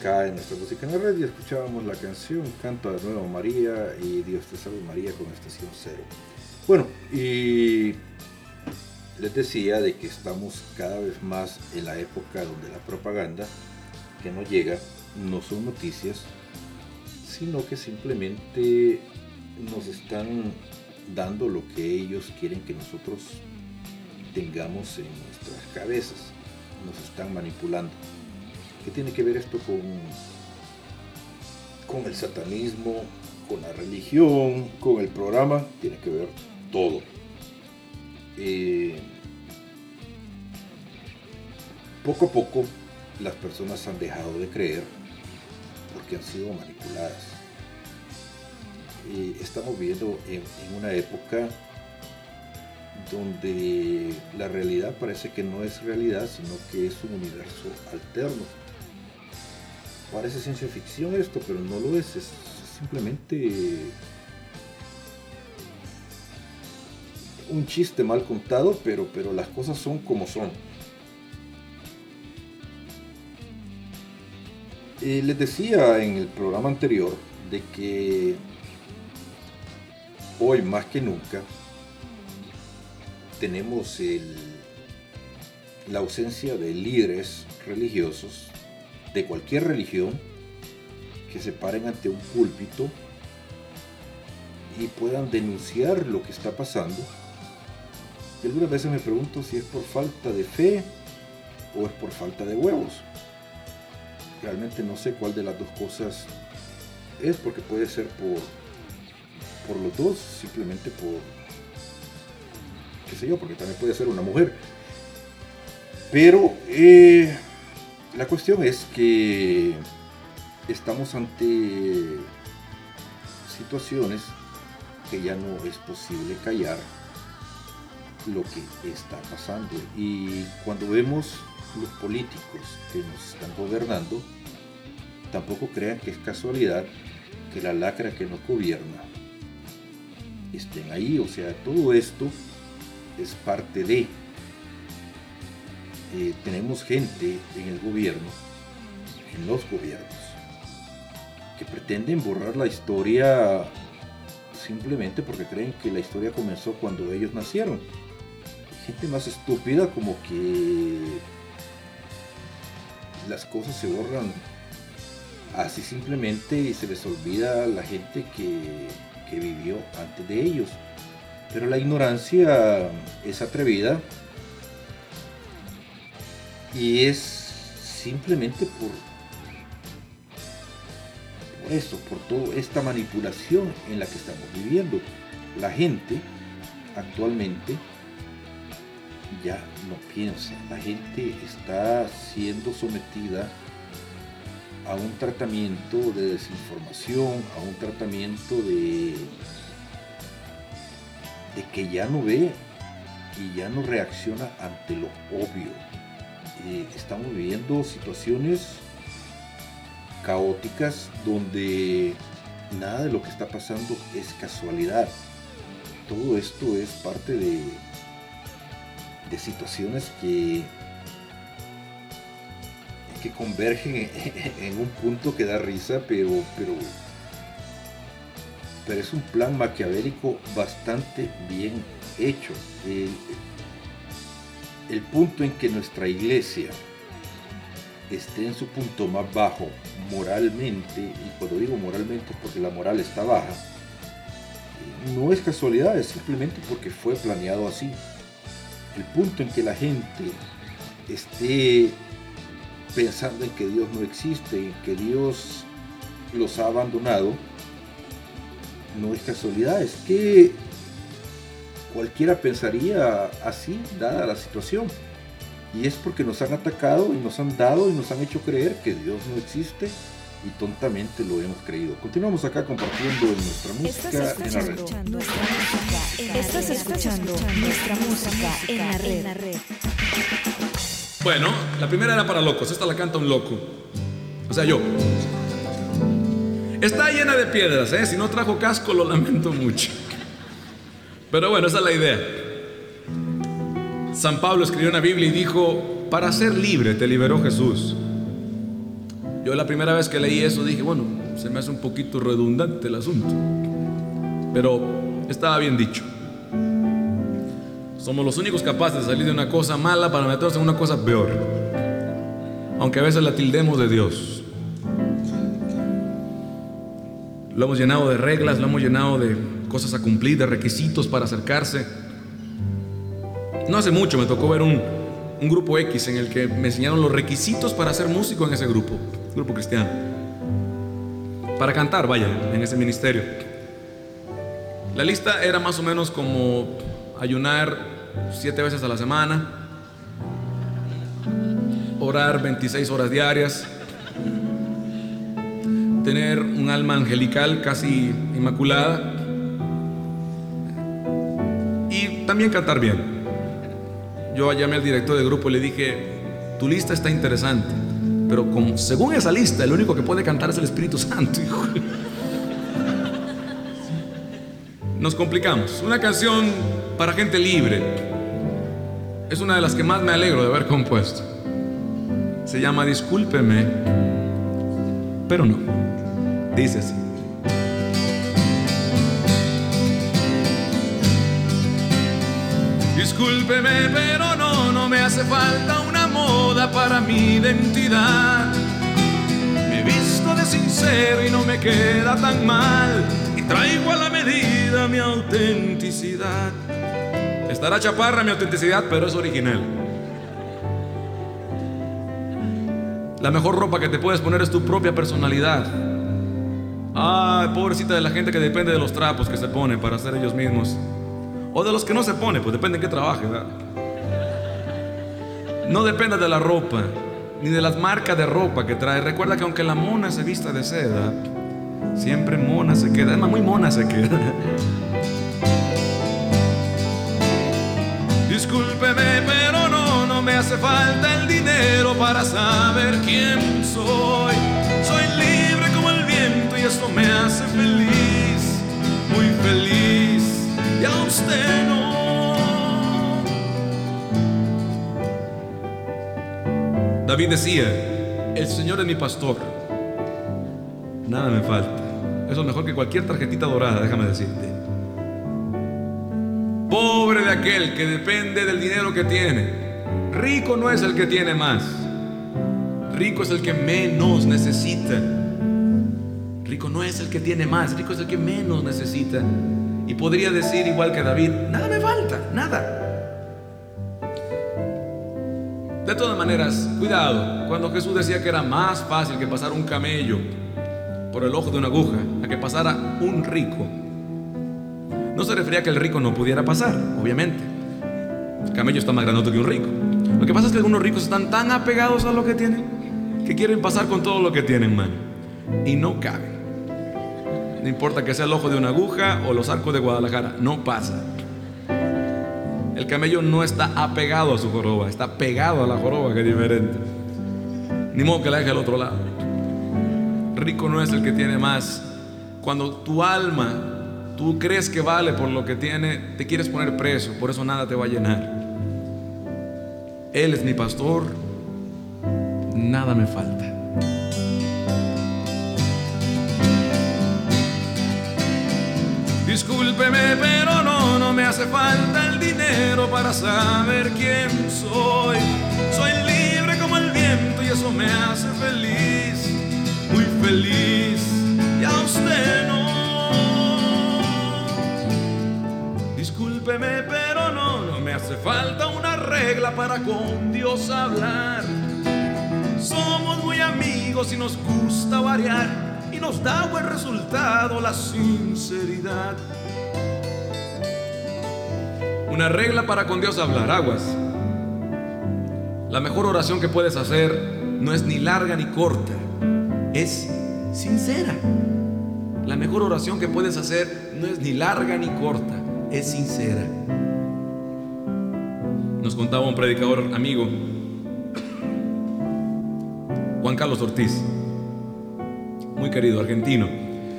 Acá en nuestra música en la red y escuchábamos la canción Canta de nuevo María y Dios te salve María con estación cero. Bueno, y les decía de que estamos cada vez más en la época donde la propaganda que nos llega no son noticias, sino que simplemente nos están dando lo que ellos quieren que nosotros tengamos en nuestras cabezas, nos están manipulando. ¿Qué tiene que ver esto con, con el satanismo, con la religión, con el programa? Tiene que ver todo. Eh, poco a poco las personas han dejado de creer porque han sido manipuladas. Eh, estamos viviendo en, en una época donde la realidad parece que no es realidad, sino que es un universo alterno. Parece ciencia ficción esto, pero no lo es, es simplemente un chiste mal contado, pero, pero las cosas son como son. Eh, les decía en el programa anterior de que hoy más que nunca tenemos el- la ausencia de líderes religiosos de cualquier religión que se paren ante un púlpito y puedan denunciar lo que está pasando. Y algunas veces me pregunto si es por falta de fe o es por falta de huevos. Realmente no sé cuál de las dos cosas es, porque puede ser por, por los dos, simplemente por, qué sé yo, porque también puede ser una mujer. Pero eh, la cuestión es que estamos ante situaciones que ya no es posible callar lo que está pasando. Y cuando vemos los políticos que nos están gobernando, tampoco crean que es casualidad que la lacra que nos gobierna estén ahí. O sea, todo esto es parte de... Tenemos gente en el gobierno, en los gobiernos, que pretenden borrar la historia simplemente porque creen que la historia comenzó cuando ellos nacieron. Gente más estúpida como que las cosas se borran así simplemente y se les olvida la gente que vivió antes de ellos. Pero la ignorancia es atrevida y es simplemente por, eso, por toda esta manipulación en la que estamos viviendo. La gente actualmente ya no piensa, la gente está siendo sometida a un tratamiento de desinformación, a un tratamiento de, de que ya no ve y ya no reacciona ante lo obvio. Estamos viviendo situaciones caóticas donde nada de lo que está pasando es casualidad. Todo esto es parte de, de situaciones que, que convergen en, <laughs> un punto que da risa, pero, pero, pero es un plan maquiavélico bastante bien hecho. El punto en que nuestra iglesia esté en su punto más bajo moralmente, y cuando digo moralmente porque la moral está baja, no es casualidad, es simplemente porque fue planeado así. El punto en que la gente esté pensando en que Dios no existe, en que Dios los ha abandonado, no es casualidad, es que cualquiera pensaría así, dada la situación. Y es porque nos han atacado y nos han dado y nos han hecho creer que Dios no existe y tontamente lo hemos creído. Continuamos acá compartiendo nuestra Estás música en la red. escuchando nuestra música en la red. Estás escuchando nuestra música en la red. Bueno, la primera era para locos, esta la canta un loco. O sea, yo. Está llena de piedras, ¿eh? Si no trajo casco, lo lamento mucho. Pero bueno, esa es la idea. San Pablo escribió en la Biblia y dijo, para ser libre te liberó Jesús. Yo la primera vez que leí eso dije, bueno, se me hace un poquito redundante el asunto. Pero estaba bien dicho. Somos los únicos capaces de salir de una cosa mala para meternos en una cosa peor. Aunque a veces la tildemos de Dios. Lo hemos llenado de reglas, lo hemos llenado de cosas a cumplir, de requisitos para acercarse. No hace mucho me tocó ver un, un grupo X en el que me enseñaron los requisitos para ser músico en ese grupo, grupo cristiano. Para cantar, vaya, en ese ministerio. La lista era más o menos como ayunar siete veces a la semana, orar 26 horas diarias, tener un alma angelical casi inmaculada y también cantar bien. Yo llamé al director del grupo y le dije, tu lista está interesante, pero según esa lista, el único que puede cantar es el Espíritu Santo. hijo". Nos complicamos. Una canción para gente libre. Es una de las que más me alegro de haber compuesto. Se llama Discúlpeme, pero no. Dice así. Discúlpeme, pero no, no me hace falta una moda para mi identidad. Me visto de sincero y no me queda tan mal. Y traigo a la medida mi autenticidad. Estará chaparra mi autenticidad, pero es original. La mejor ropa que te puedes poner es tu propia personalidad. Ay, pobrecita de la gente que depende de los trapos que se pone para ser ellos mismos. O de los que no se pone, pues depende en qué trabaje, ¿verdad? No dependa de la ropa, ni de las marcas de ropa que trae. Recuerda que aunque la mona se vista de seda, siempre mona se queda. Además, muy mona se queda. <laughs> Discúlpeme, pero no, no me hace falta el dinero para saber quién. Soy y esto me hace feliz, muy feliz. Y a usted no. David decía, el Señor es mi pastor. Nada me falta. Eso es mejor que cualquier tarjetita dorada, déjame decirte. Pobre de aquel que depende del dinero que tiene. Rico no es el que tiene más. Rico es el que menos necesita. Rico no es el que tiene más, rico es el que menos necesita. Y podría decir igual que David, nada me falta, nada. De todas maneras, cuidado, cuando Jesús decía que era más fácil que pasar un camello por el ojo de una aguja a que pasara un rico, no se refería a que el rico no pudiera pasar, obviamente. El camello está más grandote que un rico. Lo que pasa es que algunos ricos están tan apegados a lo que tienen que quieren pasar con todo lo que tienen, man. Y no cabe. No importa que sea el ojo de una aguja o los arcos de Guadalajara, no pasa. El camello no está apegado a su joroba, está pegado a la joroba, que es diferente. Ni modo que la deje al otro lado. Rico no es el que tiene más. Cuando tu alma, tú crees que vale por lo que tiene, te quieres poner preso, por eso nada te va a llenar. Él es mi pastor, nada me falta. Discúlpeme, pero no, no me hace falta el dinero para saber quién soy. Soy libre como el viento y eso me hace feliz, muy feliz. Y a usted no. Discúlpeme, pero no, no me hace falta una regla para con Dios hablar. Somos muy amigos y nos gusta variar nos da buen resultado la sinceridad. Una regla para con Dios hablar, aguas. La mejor oración que puedes hacer no es ni larga ni corta, es sincera. La mejor oración que puedes hacer no es ni larga ni corta, es sincera. Nos contaba un predicador amigo, Juan Carlos Ortiz, muy querido, argentino,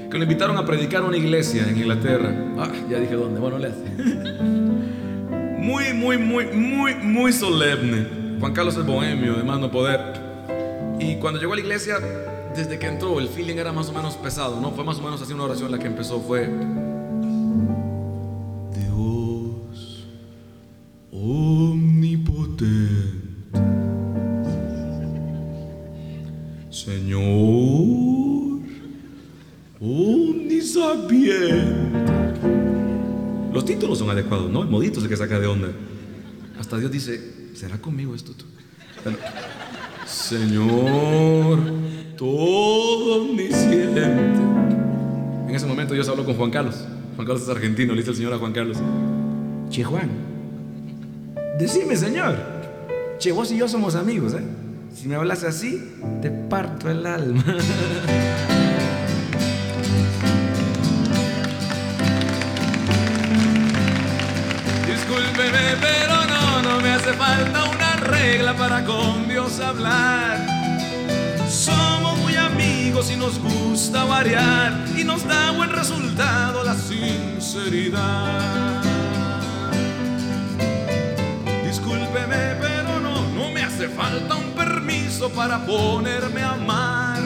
que lo invitaron a predicar a una iglesia en Inglaterra. Ah, ya dije dónde, bueno, le hace. <laughs> muy, muy, muy, muy, muy solemne. Juan Carlos es bohemio, de no poder. Y cuando llegó a la iglesia, desde que entró, el feeling era más o menos pesado, ¿no? Fue más o menos así una oración la que empezó, fue... dice, ¿será conmigo esto tú? Bueno, Señor, todo omnisciente. En ese momento Dios habló con Juan Carlos. Juan Carlos es argentino, le dice el Señor a Juan Carlos. Che Juan, decime Señor. Che, vos y yo somos amigos, ¿eh? Si me hablas así, te parto el alma. <laughs> Discúlpeme, falta una regla para con Dios hablar. Somos muy amigos y nos gusta variar y nos da buen resultado la sinceridad. Discúlpeme, pero no, no me hace falta un permiso para ponerme a amar.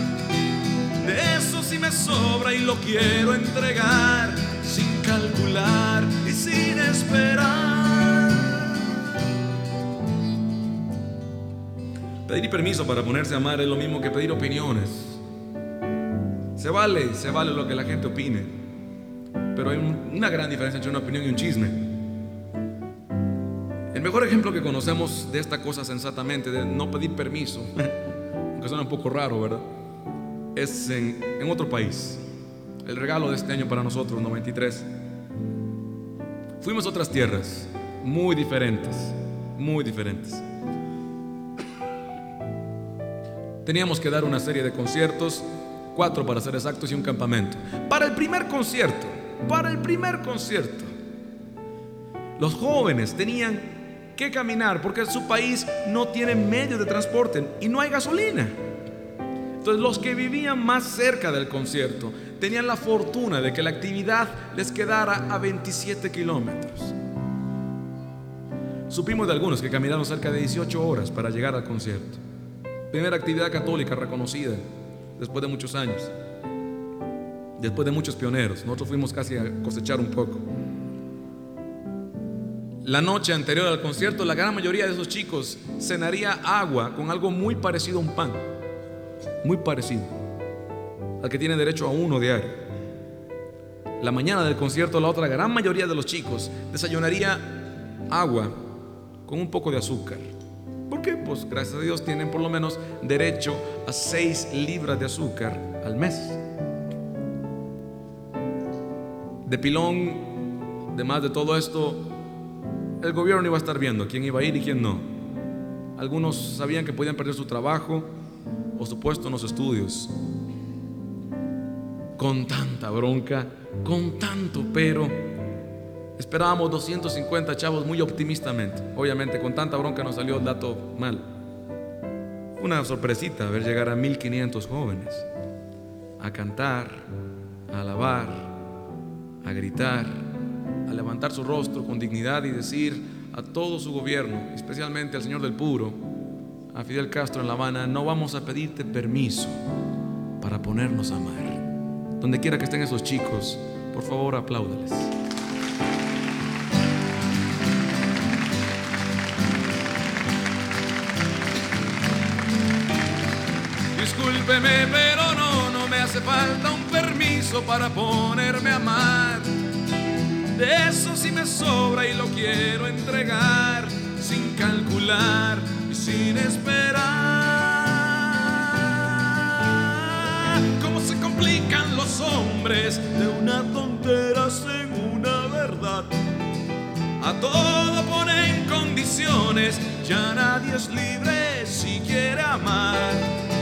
De eso sí me sobra y lo quiero entregar sin calcular y sin esperar. Pedir permiso para ponerse a amar es lo mismo que pedir opiniones. Se vale, se vale lo que la gente opine. Pero hay un- una gran diferencia entre una opinión y un chisme. El mejor ejemplo que conocemos de esta cosa sensatamente, de no pedir permiso, <laughs> aunque suena un poco raro, ¿verdad? Es en otro país. El regalo de este año para nosotros, 93. Fuimos a otras tierras, muy diferentes, muy diferentes. Teníamos que dar una serie de conciertos, cuatro para ser exactos y un campamento. Para el primer concierto, para el primer concierto, los jóvenes tenían que caminar porque su país no tiene medios de transporte y no hay gasolina. Entonces los que vivían más cerca del concierto tenían la fortuna de que la actividad les quedara a 27 kilómetros. Supimos de algunos que caminaron cerca de 18 horas para llegar al concierto. Primera actividad católica reconocida después de muchos años. Después de muchos pioneros. Nosotros fuimos casi a cosechar un poco. La noche anterior al concierto, la gran mayoría de esos chicos cenaría agua con algo muy parecido a un pan. Muy parecido. Al que tiene derecho a uno diario. La mañana del concierto, la otra gran mayoría de los chicos desayunaría agua con un poco de azúcar. Pues gracias a Dios tienen por lo menos derecho a 6 libras de azúcar al mes. De pilón, además de todo esto, el gobierno iba a estar viendo quién iba a ir y quién no. Algunos sabían que podían perder su trabajo o su puesto en los estudios. Con tanta bronca, con tanto pero, esperábamos 250 chavos muy optimistamente. Obviamente con tanta bronca nos salió el dato mal. Una sorpresita ver llegar a 1500 jóvenes a cantar, a alabar, a gritar, a levantar su rostro con dignidad y decir a todo su gobierno, especialmente al señor del Puro, a Fidel Castro en La Habana, no vamos a pedirte permiso para ponernos a amar. Donde quiera que estén esos chicos, por favor apláudales. Discúlpeme, pero no, no me hace falta un permiso para ponerme a amar. De eso sí me sobra y lo quiero entregar sin calcular y sin esperar. Cómo se complican los hombres de una tontera en una verdad. A todo ponen condiciones, ya nadie es libre si quiere amar.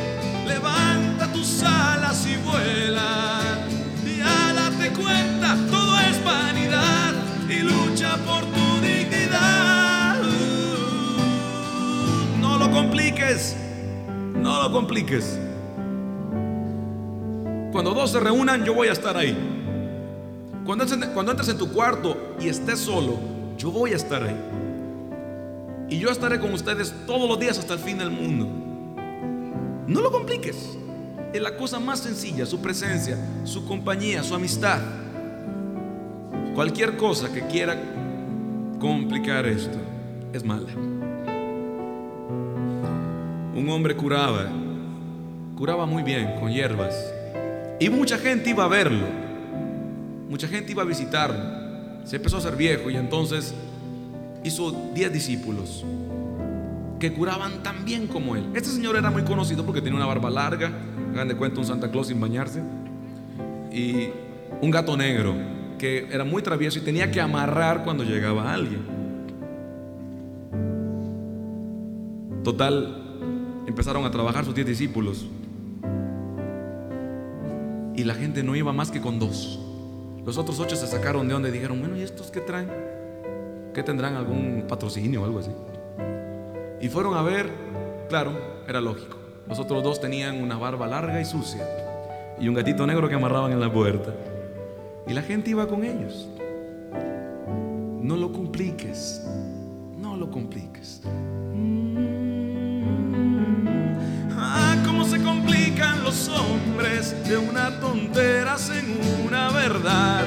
Levanta tus alas y vuela. Y date cuenta, todo es vanidad. Y lucha por tu dignidad. No lo compliques. No lo compliques. Cuando dos se reúnan, yo voy a estar ahí. Cuando cuando entres en tu cuarto y estés solo, yo voy a estar ahí. y yo estaré con ustedes todos los días hasta el fin del mundo. No lo compliques. Es la cosa más sencilla, su presencia, su compañía, su amistad. Cualquier cosa que quiera complicar esto es mala. Un hombre curaba, curaba muy bien con hierbas. Y mucha gente iba a verlo. Mucha gente iba a visitarlo. Se empezó a ser viejo y entonces hizo 10 discípulos que curaban tan bien como él. Este señor era muy conocido porque tenía una barba larga, hagan de cuenta un Santa Claus sin bañarse, y un gato negro que era muy travieso y tenía que amarrar cuando llegaba alguien. Total, empezaron a trabajar sus 10 discípulos y la gente no iba más que con dos. Los otros ocho se sacaron de donde dijeron, bueno, ¿y estos qué traen? ¿Qué tendrán algún patrocinio o algo así? Y fueron a ver, claro, era lógico. Los otros dos tenían una barba larga y sucia y un gatito negro que amarraban en la puerta. Y la gente iba con ellos. No lo compliques, no lo compliques. Ah, cómo se complican los hombres de una tontera hacen una verdad.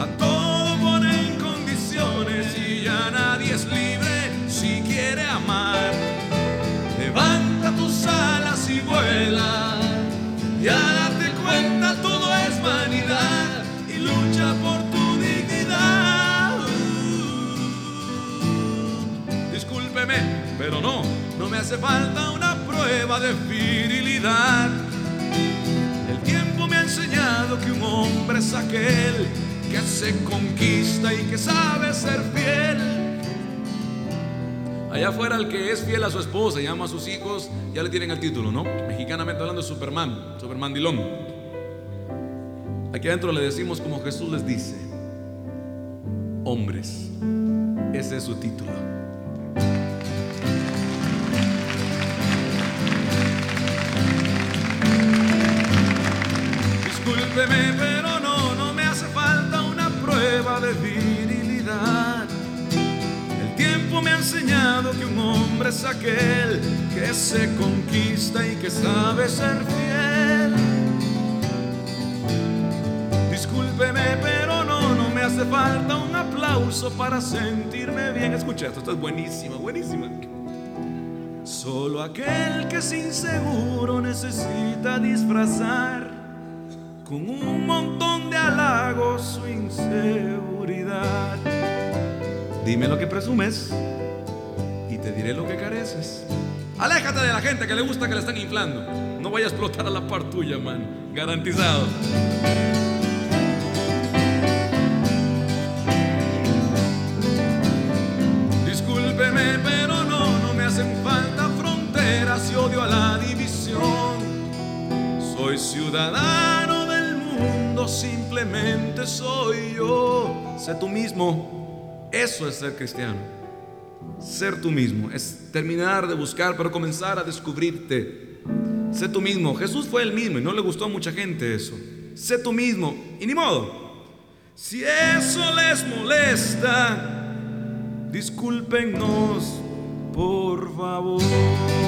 A todo pero no, no me hace falta una prueba de virilidad. El tiempo me ha enseñado que un hombre es aquel que se conquista y que sabe ser fiel. Allá afuera el que es fiel a su esposa y ama a sus hijos, ya le tienen el título, ¿no? Mexicanamente hablando de Superman, Superman Dilón. Aquí adentro le decimos como Jesús les dice, hombres, ese es su título. Discúlpeme, pero no, no me hace falta una prueba de virilidad. El tiempo me ha enseñado que un hombre es aquel que se conquista y que sabe ser fiel. Discúlpeme, pero no, no me hace falta un aplauso para sentirme bien. Escucha esto, esto es buenísima, buenísima. Solo aquel que es inseguro necesita disfrazar con un montón de halagos su inseguridad. Dime lo que presumes y te diré lo que careces. Aléjate de la gente que le gusta que le están inflando. No vaya a explotar a la par tuya, man. Garantizado. Discúlpeme, pero no, no me hacen falta fronteras y odio a la división. Soy ciudadano simplemente soy yo. Sé tú mismo. Eso es ser cristiano. Ser tú mismo es terminar de buscar, pero comenzar a descubrirte. Sé tú mismo. Jesús fue el mismo y no le gustó a mucha gente eso. Sé tú mismo. Y ni modo. Si eso les molesta, discúlpenos, por favor.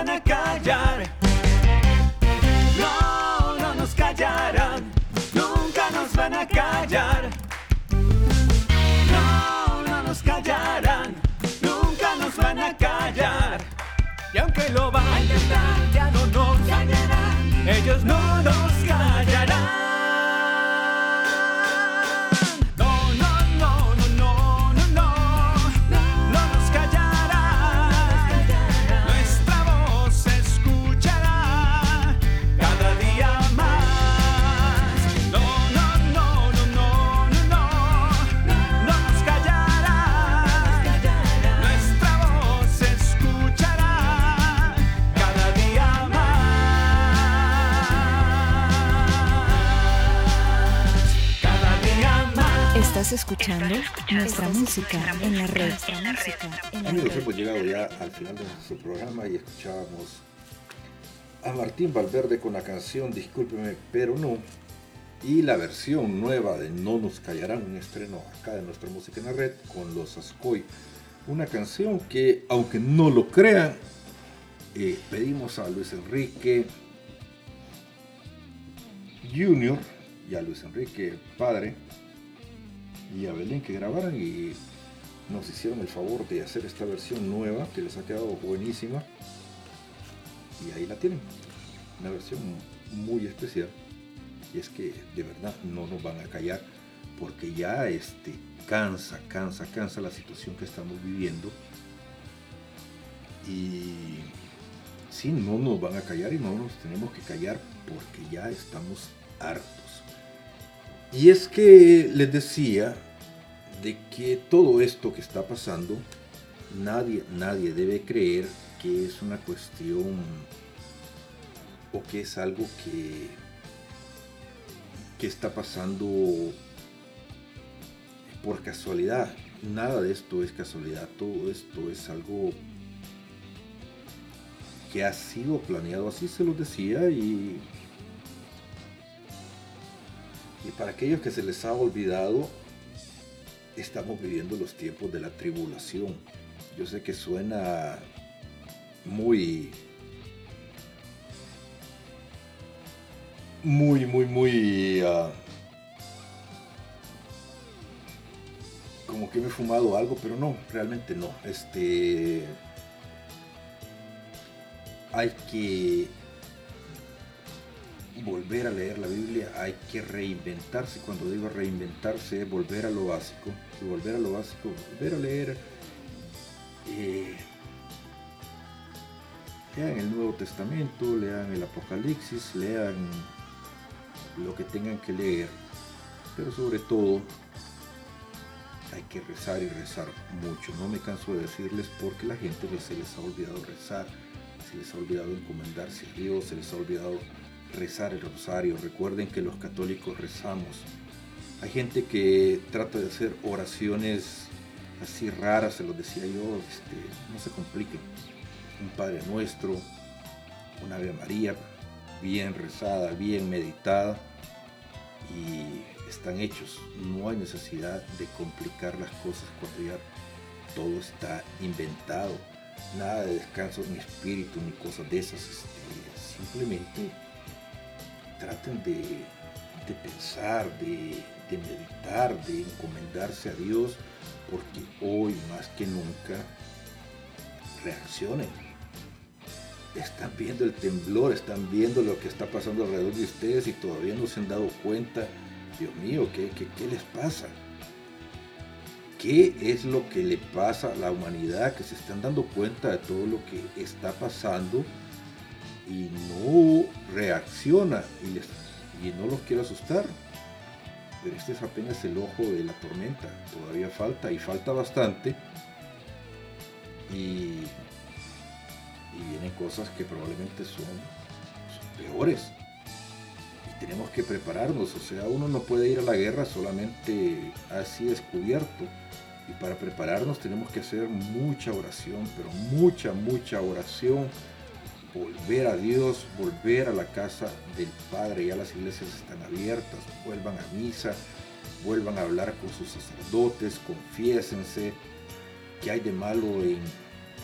van a callar. No, no nos callarán, nunca nos van a callar. No, no nos callarán, nunca nos van a callar. Y aunque lo vayan a intentar, ya no nos callarán. Ellos no nos callarán. Más. Estás escuchando nuestra música en la red. Amigos, hemos llegado ya al final de nuestro programa y escuchábamos a Martín Valverde con la canción Discúlpeme, pero no. Y la versión nueva de No nos callarán, un estreno acá de nuestra música en la red con los Ascoy. Una canción que, aunque no lo crean, eh, pedimos a Luis Enrique Junior y a Luis Enrique Padre y a Belén que grabaran y nos hicieron el favor de hacer esta versión nueva que les ha quedado buenísima. Y ahí la tienen. Una versión muy especial. Y es que de verdad no nos van a callar porque ya este cansa cansa cansa la situación que estamos viviendo. Y sí no nos van a callar y no nos tenemos que callar porque ya estamos hartos y es que les decía de que todo esto que está pasando, nadie, nadie debe creer que es una cuestión o que es algo que, que está pasando por casualidad. Nada de esto es casualidad, todo esto es algo que ha sido planeado, así se los decía y y para aquellos que se les ha olvidado, estamos viviendo los tiempos de la tribulación. Yo sé que suena muy, muy, muy, muy... ah, como que me he fumado algo, pero no, realmente no. Este... Hay que volver a leer la Biblia, hay que reinventarse. Cuando digo reinventarse, es volver a lo básico. Y volver a lo básico, volver a leer. eh, lean el Nuevo Testamento, lean el Apocalipsis, lean lo que tengan que leer. Pero sobre todo, hay que rezar y rezar mucho. No me canso de decirles porque la gente se les ha olvidado rezar, se les ha olvidado encomendarse a Dios, se les ha olvidado rezar el rosario. Recuerden que los católicos rezamos. Hay gente que trata de hacer oraciones así raras, se los decía yo, este, no se compliquen. Un Padre Nuestro, una Ave María, bien rezada, bien meditada y están hechos. No hay necesidad de complicar las cosas cuando ya todo está inventado. Nada de descanso ni espíritu ni cosas de esas. este, simplemente traten de, de pensar, de, de meditar, de encomendarse a Dios, porque hoy más que nunca reaccionen. Están viendo el temblor, están viendo lo que está pasando alrededor de ustedes y todavía no se han dado cuenta. Dios mío, ¿qué, qué, qué les pasa? ¿Qué es lo que le pasa a la humanidad que se están dando cuenta de todo lo que está pasando y no reacciona y, les, y no los quiero asustar? Pero este es apenas el ojo de la tormenta, todavía falta y falta bastante. Y, y vienen cosas que probablemente son, son peores. Y tenemos que prepararnos, o sea, uno no puede ir a la guerra solamente así descubierto. Y para prepararnos tenemos que hacer mucha oración, pero mucha, mucha oración volver a Dios, volver a la casa del Padre. Ya las iglesias están abiertas, vuelvan a misa, vuelvan a hablar con sus sacerdotes, confiésense. ¿Qué hay de malo en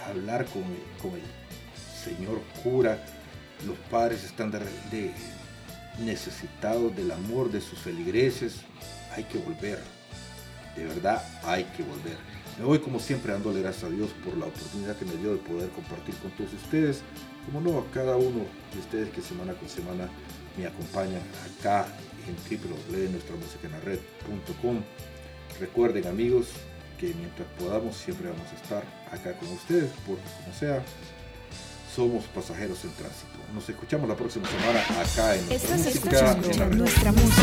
hablar con, el Señor cura? Los padres están necesitados del amor de sus feligreses. Hay que volver, de verdad hay que volver. Me voy como siempre dándole gracias a Dios por la oportunidad que me dio de poder compartir con todos ustedes como no, a cada uno de ustedes que semana con semana me acompañan acá en www.nuestramusicaenlared.com. Recuerden amigos que mientras podamos siempre vamos a estar acá con ustedes, porque como sea, somos pasajeros en tránsito. Nos escuchamos la próxima semana acá en Nuestra Música. En la red. Nuestra música.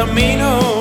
camino.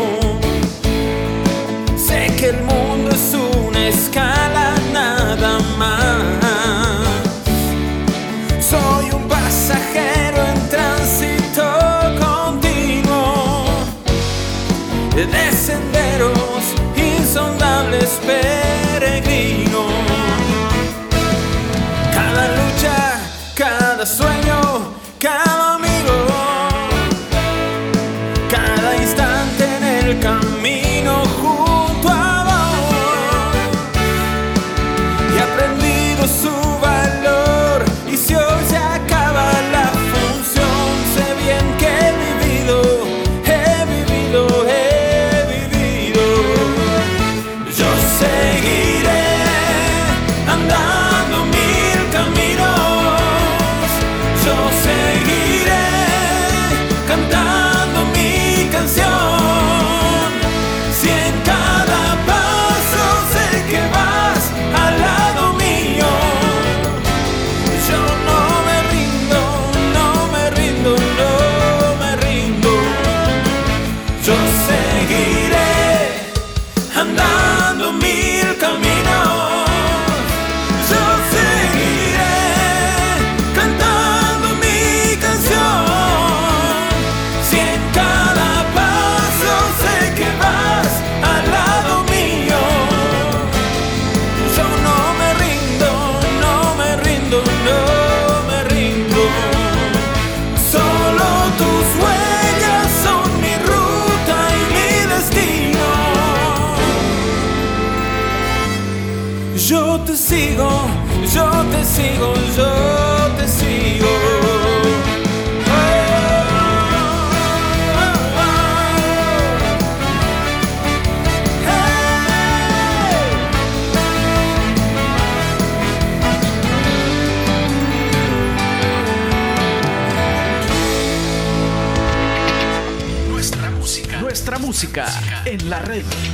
en la red.